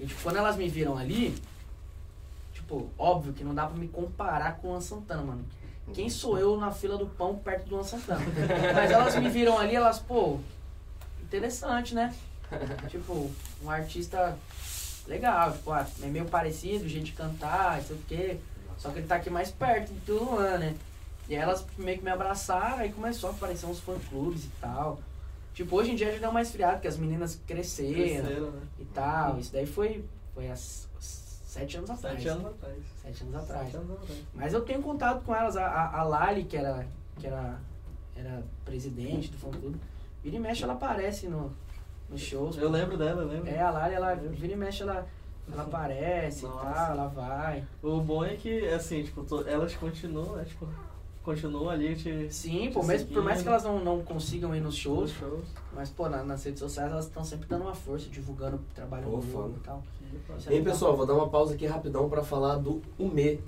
E, tipo, quando elas me viram ali, tipo, óbvio que não dá pra me comparar com o Luan Santana, mano. Quem sou eu na fila do pão perto do Luan Santana? Mas elas me viram ali, elas, pô, interessante, né? tipo, um artista legal, tipo, ah, é meio parecido, jeito de cantar, sei o quê. Só que ele tá aqui mais perto do Luan, né? E aí elas meio que me abraçaram, aí começou a aparecer uns fã-clubes e tal. Tipo, hoje em dia já deu mais friado, porque as meninas cresceram, Cresceram, né? e tal. Isso daí foi, foi há sete anos atrás. Sete anos atrás. Sete anos atrás. Sete anos atrás. Mas eu tenho contato com elas. A, a, a Lali, que era, que era, era presidente do fã-clube, vira e mexe ela aparece no, nos shows. Eu lembro dela, eu lembro. É, a Lali, ela vira e mexe, ela, ela aparece e tal, ela vai. O bom é que, assim, tipo, to- elas continuam, né? Tipo, continuam ali te. Sim, te pô, mesmo, por mais que elas não, não consigam ir nos nos shows, shows. mas, pô, na- nas redes sociais elas estão sempre dando uma força, divulgando o trabalho Pô, do e tal. Isso é legal. pessoal, vou dar uma pausa aqui rapidão pra falar do Umê.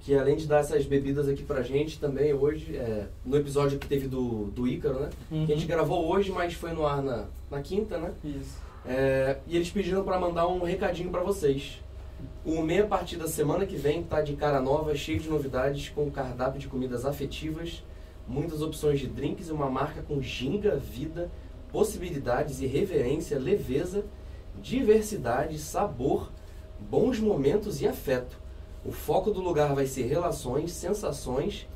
Que além de dar essas bebidas aqui pra gente, também hoje, é, no episódio que teve do, do Ícaro, né? Uhum. Que a gente gravou hoje, mas foi no ar na, na quinta, né? Isso. É, e eles pediram pra mandar um recadinho pra vocês. O Umê, a partir da semana que vem, tá de cara nova, cheio de novidades, com cardápio de comidas afetivas, muitas opções de drinks e uma marca com ginga, vida, possibilidades, irreverência, leveza, diversidade, sabor, bons momentos e afeto. O foco do lugar vai ser relações, sensações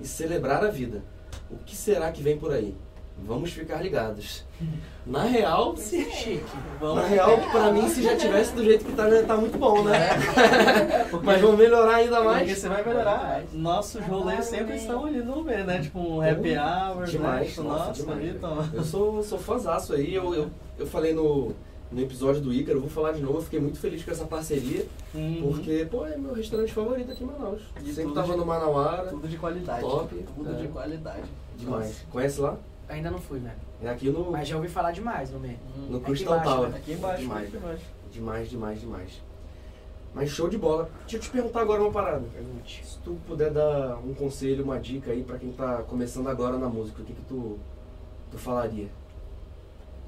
e celebrar a vida. O que será que vem por aí? Vamos ficar ligados. Na real, se Chique. Vamos. na real, pra mim, se já tivesse do jeito que tá, já tá muito bom, né? Porque- Mas vamos melhorar ainda Porque mais. você vai melhorar. Nossos rolês sempre estão ali no B, né? Tipo um happy hour, Demais, né? Tipo, nossa, nossa, demais, então. Eu sou, sou fãzaço aí, eu, eu, eu falei no, no episódio do Ícaro, vou falar de novo, eu fiquei muito feliz com essa parceria, Uhum. porque, pô, é meu restaurante favorito aqui em Manaus. E Sempre tava de- no Manauara, Tudo de qualidade. Top, Tudo é. de qualidade. demais. Conhece lá? Ainda não fui, velho. É aqui no, Mas já ouvi falar demais no meio. Hum. no aqui Crystal Tower. né? Aqui embaixo, Demais, aqui embaixo. Demais, demais, demais. Mas show de bola. Deixa eu te perguntar agora uma parada. Pergunte. Se tu puder dar um conselho, uma dica aí pra quem tá começando agora na música, o que que tu, tu falaria?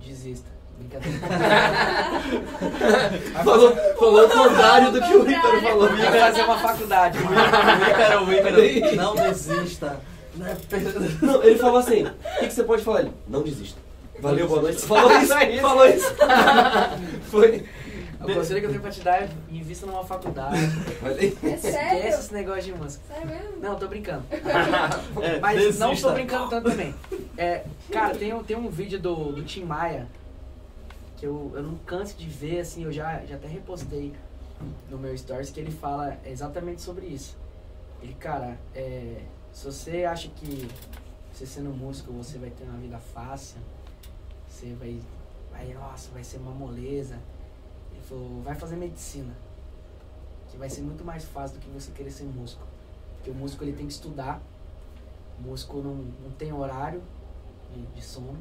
Desista. Brincadeira. Falou, falou o contrário do que o Ícaro falou. Vai fazer uma faculdade. O Ícaro, o Ícaro, não desista. Não, ele falou assim, o que, que você pode falar? Ele, não desista. Valeu, boa noite. Falou isso, Só isso. falou isso. Foi. O conselho que eu tenho pra te dar é invista numa faculdade. É Esquece sério? esse negócio de música. Sério mesmo? Não, tô brincando. É, Mas não desista. tô brincando tanto também. É, cara, tem, um- tem um vídeo do, do Tim Maia que eu, eu não canso de ver, assim, eu já, já até repostei no meu stories que ele fala exatamente sobre isso. Ele, cara, é, se você acha que você sendo músico você vai ter uma vida fácil, você vai, vai nossa, vai ser uma moleza. Ele falou, vai fazer medicina. Que vai ser muito mais fácil do que você querer ser músico. Porque o músico ele tem que estudar. O músico não, não tem horário de, de sono.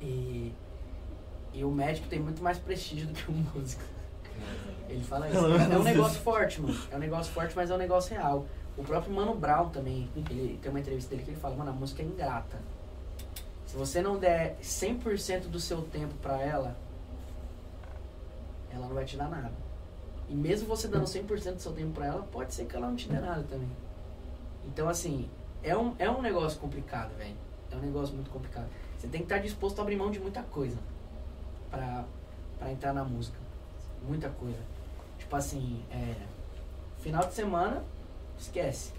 E, e o médico tem muito mais prestígio do que o músico. Ele fala isso. É um negócio forte, mano. É um negócio forte, mas é um negócio real. O próprio Mano Brown também, ele tem uma entrevista dele que ele fala, mano, a música é ingrata. Se você não der 100% do seu tempo pra ela, ela não vai te dar nada. E mesmo você dando 100% do seu tempo pra ela, pode ser que ela não te dê nada também. Então, assim, é um, é um negócio complicado, velho. É um negócio muito complicado. Você tem que estar disposto a abrir mão de muita coisa pra, pra entrar na música. Muita coisa. Tipo assim, é, final de semana, esquece.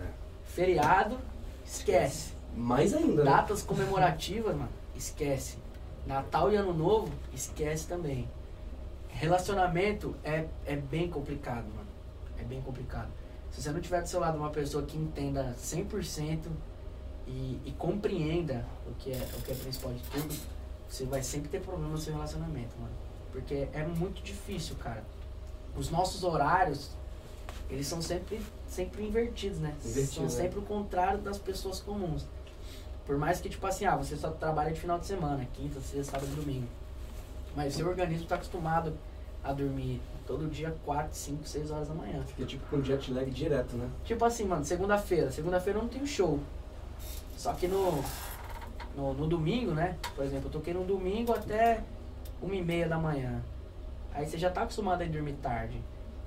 É. Feriado, esquece. Mais ainda, né? Datas comemorativas, mano, esquece. Natal e Ano Novo, esquece também. Relacionamento é, é bem complicado, mano. É bem complicado. Se você não tiver do seu lado uma pessoa que entenda 100% e, e compreenda o que, é, o que é principal de tudo, você vai sempre ter problema no seu relacionamento, mano. Porque é muito difícil, cara. Os nossos horários, eles são sempre, sempre invertidos, né? Invertido, são né? sempre o contrário das pessoas comuns. Por mais que, tipo assim, ah, você só trabalha de final de semana, quinta, sexta, sábado e domingo. Mas seu organismo tá acostumado a dormir todo dia 4, 5, 6 horas da manhã. Fica tipo com jet lag direto, né? Tipo assim, mano, segunda-feira. Segunda-feira eu não tenho show. Só que no, no, no domingo, né? Por exemplo, eu toquei no domingo até uma e meia da manhã. Aí você já tá acostumado a ir dormir tarde.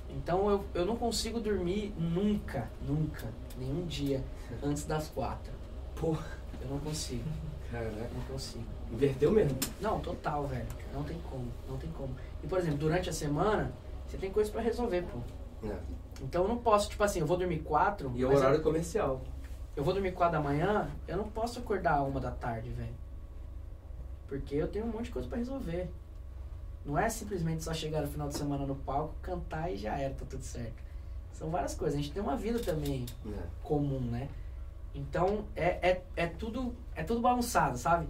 Então eu, eu não consigo dormir nunca, nunca, nenhum dia antes das quatro. Porra, Eu não consigo, caraca. não consigo. Inverteu mesmo. Não, total, velho. Não tem como, não tem como. E por exemplo, durante a semana, você tem coisa pra resolver, pô. É. Então eu não posso, tipo assim, eu vou dormir quatro. E é horário comercial. Eu vou dormir 4 da manhã, eu não posso acordar uma da tarde, velho. Porque eu tenho um monte de coisa pra resolver. Não é simplesmente só chegar no final de semana no palco, cantar e já era, tá tudo certo. São várias coisas. A gente tem uma vida também É. comum, né? Então é, é, é tudo é tudo bagunçado, sabe?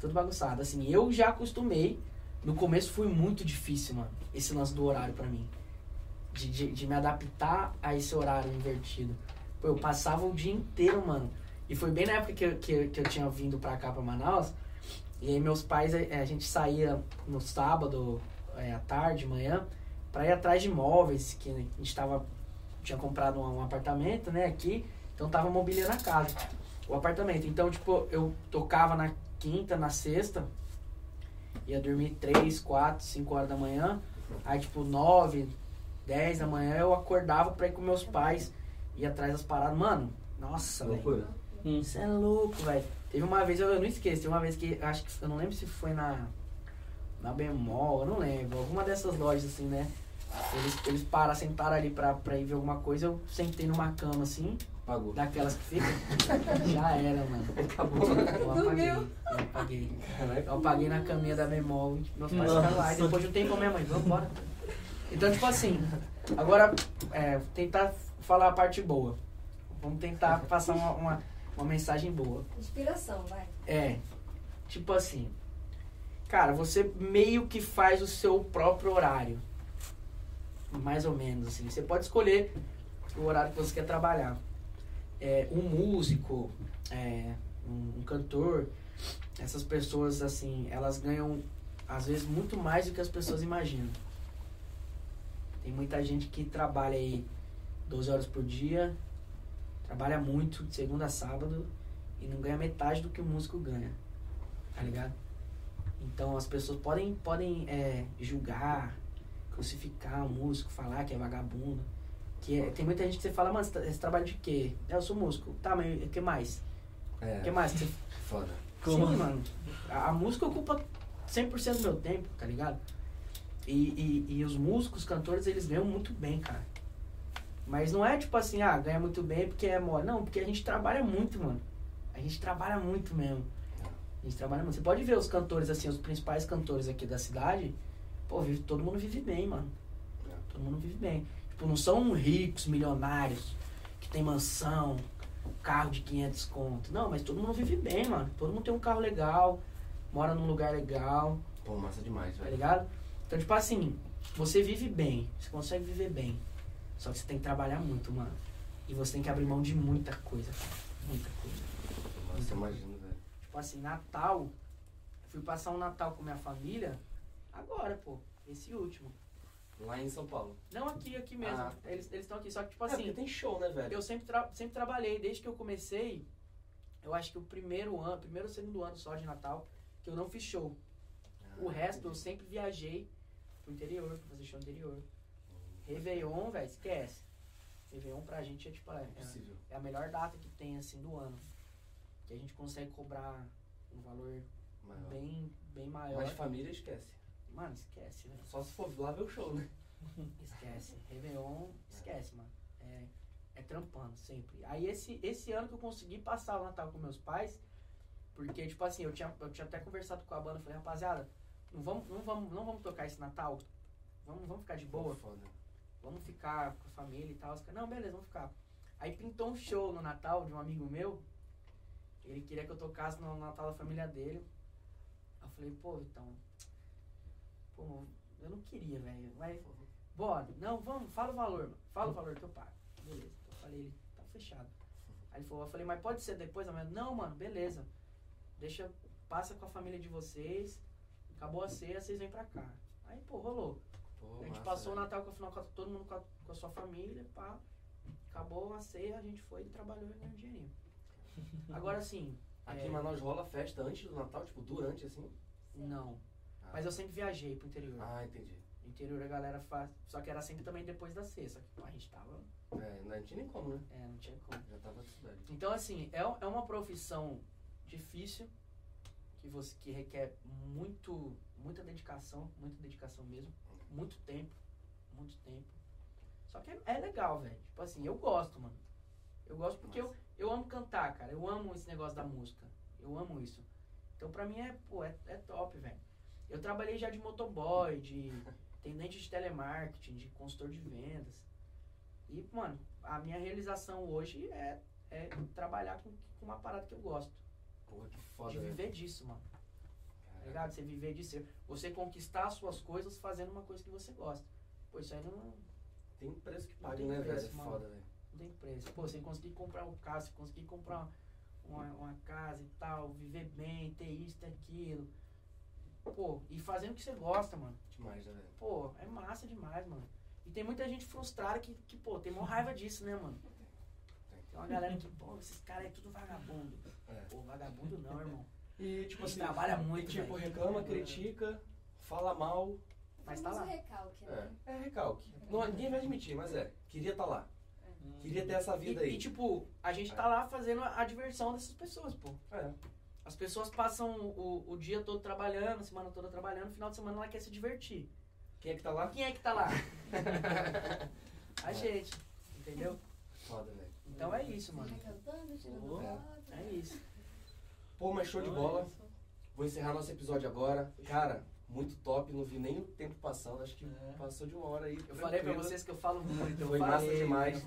Tudo bagunçado. Assim, eu já acostumei. No começo foi muito difícil, mano, esse lance do horário pra mim. De, de, de me adaptar a esse horário invertido. Eu passava o dia inteiro, mano. E foi bem na época que, eu- que, que eu tinha vindo pra cá, pra Manaus. E aí meus pais, eh, a gente saía no sábado, eh, à tarde, manhã, pra ir atrás de imóveis, que a gente tava, tinha comprado um, um apartamento, né, aqui. Então tava mobiliando a casa, o apartamento. Então, tipo, eu tocava na quinta, na sexta, ia dormir três, quatro, cinco horas da manhã. Aí, tipo, nove, dez da manhã eu acordava pra ir com meus pais, ir atrás das paradas. Mano, nossa, velho. Loucura. Hum. Isso é louco, velho. Teve uma vez, eu, eu não esqueço, teve uma vez que, acho que, eu não lembro se foi na, na Bemol, eu não lembro, alguma dessas lojas assim, né? Eles, eles pararam, sentaram ali pra, pra ir ver alguma coisa, eu sentei numa cama assim, Pagou. daquelas que fica, já era, mano. Acabou. Eu apaguei, eu apaguei. Eu apaguei na caminha da Bemol, e meus pais Nossa. ficaram lá, e depois de um tempo a minha mãe, vamos embora. Então, tipo assim, agora, é, tentar falar a parte boa. Vamos tentar passar uma, uma, uma mensagem boa. Inspiração, vai. É, tipo assim, cara, você meio que faz o seu próprio horário. Mais ou menos, assim. Você pode escolher o horário que você quer trabalhar. É, um músico, é, um, um cantor, essas pessoas, assim, elas ganham, às vezes, muito mais do que as pessoas imaginam. Tem muita gente que trabalha aí 12 horas por dia, trabalha muito, de segunda a sábado, e não ganha metade do que o músico ganha. Tá ligado? Então as pessoas podem, podem é, julgar, crucificar o músico, falar que é vagabundo. Que é- tem muita gente que você fala, mano, você, tá- você trabalha de quê? É, eu sou músico. Tá, mas o que mais? É. O que mais? que você Foda. Como? Sim, mano. A, a música ocupa 100% do meu tempo, tá ligado? E, e, e os músicos, os cantores, eles ganham muito bem, cara. Mas não é tipo assim, ah, ganha muito bem porque é mole. Não, porque a gente trabalha muito, mano. A gente trabalha muito mesmo. A gente trabalha muito. Você pode ver os cantores, assim, os principais cantores aqui da cidade. Pô, vive, todo mundo vive bem, mano. Todo mundo vive bem. Tipo, não são ricos, milionários, que tem mansão, carro de 500 conto. Não, mas todo mundo vive bem, mano. Todo mundo tem um carro legal, mora num lugar legal, Pô, massa demais, tá velho. ligado? Então, tipo assim, você vive bem, você consegue viver bem. Só que você tem que trabalhar muito, mano. E você tem que abrir mão de muita coisa, cara. Muita coisa. Nossa, imagino, velho. Tipo assim, Natal. eu Fui passar um Natal com minha família agora, pô. Esse último. Lá em São Paulo. Não aqui, aqui mesmo. Ah. Eles estão aqui. Só que, tipo É, assim, tem show, né, velho? eu sempre, tra- sempre trabalhei, desde que eu comecei, eu acho que o primeiro ano, primeiro ou segundo ano só de Natal, que eu não fiz show. O Ah, resto eu entendi. sempre viajei pro interior, pra fazer show no interior. Réveillon, velho, esquece. Réveillon pra gente é tipo, é, é a melhor data que tem assim do ano. Que a gente consegue cobrar um valor Maior. bem, bem maior. Mas de família esquece. Mano, esquece, velho. Só se for lá ver o show, né? Esquece. Réveillon, esquece, mano. É, é trampando sempre. Aí esse, esse ano que eu consegui passar o Natal com meus pais, porque, tipo assim, eu tinha, eu tinha até conversado com a banda, falei, rapaziada, não vamos, não vamos, não vamos tocar esse Natal? Vamos, vamos ficar de boa? Foda. Vamos ficar com a família e tal. Não, beleza, vamos ficar. Aí pintou um show no Natal de um amigo meu. Ele queria que eu tocasse no Natal da família dele. Eu falei, pô, então. Pô, eu não queria, velho. Mas Bora. Não, vamos, fala o valor, mano. Fala o valor que eu pago. Beleza. Eu falei, ele tá fechado. Aí ele falou, eu falei, mas pode ser depois, amanhã? Não, mano, beleza. deixa, passa com a família de vocês, acabou a ceia, vocês vêm pra cá. Aí, pô, rolou. Pô, a gente massa, passou o velho. Natal com, final, com todo mundo com a, com a sua família, pá. Acabou a ceia, a gente foi e trabalhou e ganhou um dinheirinho. Agora sim. Aqui é, em Manaus rola festa antes do Natal, tipo, durante assim? Não. Ah. Mas eu sempre viajei pro interior. Ah, entendi. No interior a galera faz. Só que era sempre também depois da ceia. Só que pô, a gente tava. É, não tinha nem como, né? É, não tinha como. Já tava na cidade. Então, assim, é, é uma profissão difícil, que você que requer muito, muita dedicação, muita dedicação mesmo, muito tempo, muito tempo. Só que é, é legal, velho. Tipo assim, eu gosto, mano. Eu gosto porque eu, eu amo cantar, cara. Eu amo esse negócio da música. Eu amo isso. Então, pra mim, é, pô, é, é top, velho. Eu trabalhei já de motoboy, de atendente de telemarketing, de consultor de vendas. E, mano, a minha realização hoje é, é trabalhar com, com uma parada que eu gosto. Porra, que foda, de viver disso, mano. Tá ligado? Você viver disso. Você conquistar as suas coisas fazendo uma coisa que você gosta. Pô, isso aí não, Tem preço que paga, né, velho? É foda, velho. não tem preço. Pô, você conseguir comprar um carro, você conseguir comprar uma, uma casa e tal, viver bem, ter isso, ter aquilo. Pô, e fazendo o que você gosta, mano. Demais, né, velho? Pô, é massa demais, mano. E tem muita gente frustrada que, que pô, tem maior raiva disso, né, mano? Tem uma galera que, pô, esses caras é tudo vagabundo. É. Pô, vagabundo não, irmão. E, tipo assim, trabalha muito, e, tipo, reclama, critica, fala mal. Mas tá lá. recalque, É, né? é recalque. Não, ninguém vai admitir, mas é. Queria estar lá. Queria ter essa vida e, aí. e, tipo, a gente tá lá fazendo a diversão dessas pessoas, pô. É. As pessoas passam o, o dia todo trabalhando, a semana toda trabalhando, final de semana ela quer se divertir. Quem é que tá lá? Quem é que tá lá? a gente, entendeu? Foda, velho. Então é isso, mano. Vai cantando, tirando Oh. foto. É isso. Pô, mas show de bola. Vou encerrar nosso episódio agora. Cara, muito top. Não vi nem o tempo passando. Acho que É. passou de uma hora aí. Eu falei pra vocês que eu falo muito. Eu Foi falei, massa demais.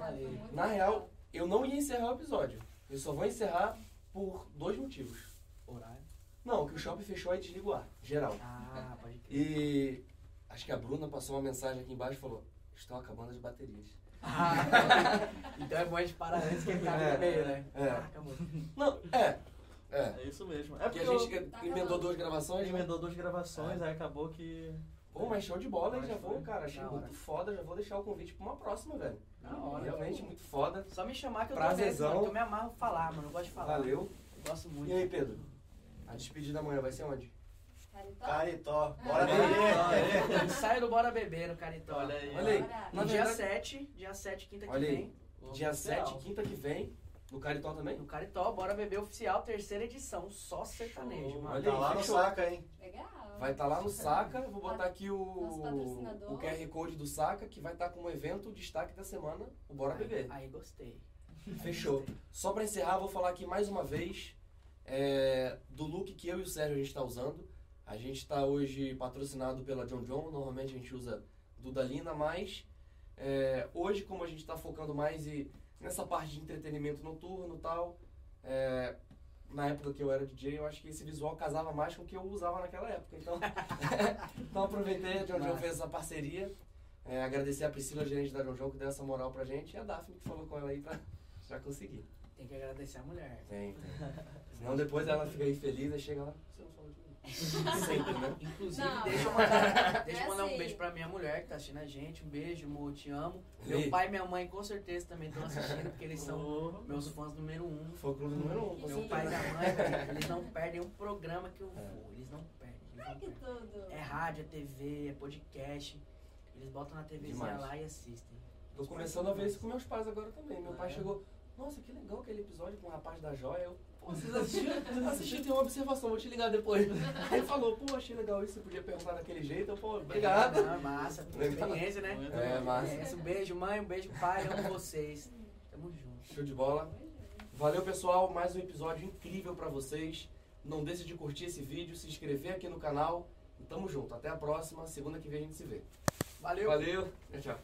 Na real, eu não ia encerrar o episódio. Eu só vou encerrar por dois motivos. Horário. Não, que o shopping fechou e desligou o ar. Geral. Ah, pode crer. E acho que a Bruna passou uma mensagem aqui embaixo e falou: Estão acabando as baterias. Ah, então é bom a gente parar antes que ele tá É, no meio, né? é. Ah, acabou. Não, é. É. É isso mesmo. É Porque porque a gente eu- Tá emendou acabando. duas gravações. né? emendou duas gravações, aí acabou que. Pô, mas show de bola, hein? Já foi. vou, cara. Achei Da hora. muito foda. Já vou deixar o convite pra uma próxima, velho. Da hora. Realmente muito foda. Só me chamar que eu Prazerzão. tô dentro, que eu me amarro falar, mano. Eu gosto de falar. Valeu. Eu gosto muito. E aí, Pedro? A despedida amanhã vai ser onde? Caritó? Caritó, bora Olha aí. beber. Ensaio do Bora Beber no Caritó. Olha aí. Olha aí. Bora. Na No dia verdade- 7, dia 7, quinta que Olha aí. vem, Dia Oficial. 7, quinta que vem, no Caritó também? no Caritó, Bora Beber Oficial, terceira edição, só sertanejo, Show. mano. Olha Tá aí, lá no saca, hein? Legal. Vai estar lá no Saca, vou botar aqui o, o QR Code do Saca, que vai estar como evento, o destaque da semana, o Bora Beber. Aí gostei. Fechou. Só pra encerrar, vou falar aqui mais uma vez é, do look que eu e o Sérgio a gente tá usando. A gente tá hoje patrocinado pela John John, normalmente a gente usa Dudalina, mas é, hoje como a gente tá focando mais e nessa parte de entretenimento noturno e tal, é, na época que eu era DJ, eu acho que esse visual casava mais com o que eu usava naquela época. Então, então aproveitei, a John John fez essa parceria. É, agradecer a Priscila, gerente da John John, que deu essa moral pra gente, e a Daphne, que falou com ela aí pra, pra conseguir. Tem que agradecer a mulher. Tem, tem. Senão depois ela fica aí feliz e chega lá, você não falou de mim. Sempre, né? Inclusive, Não. deixa eu mandar, deixa eu É mandar um assim. beijo pra minha mulher que tá assistindo a gente. Um beijo, amor, te amo. Meu pai e minha mãe com certeza também estão assistindo, porque eles são Oh. meus fãs número um. Foi o clube número um. Meu certeza. pai e da mãe, eles não perdem um programa que eu vou. Eles não perdem. Eles não perdem. tudo. É rádio, é TV, é podcast. Eles botam na TVzinha lá e assistem. Tô começando a ver isso com meus pais agora também. Meu pai É. chegou, nossa, que legal aquele episódio com o rapaz da joia. Eu, vocês assistiram? Assisti, tem uma observação, vou te ligar depois. Aí ele falou, pô, achei legal isso, você podia perguntar daquele jeito. Eu, pô, obrigado. É massa, pô, Legal. experiência, né? É, massa. É, um beijo, mãe, um beijo, pai, amo vocês. Tamo junto. Show de bola. Valeu, pessoal. Mais um episódio incrível pra vocês. Não deixe de curtir esse vídeo, se inscrever aqui no canal. E tamo junto. Até a próxima. Segunda que vem a gente se vê. Valeu! Valeu. Tchau.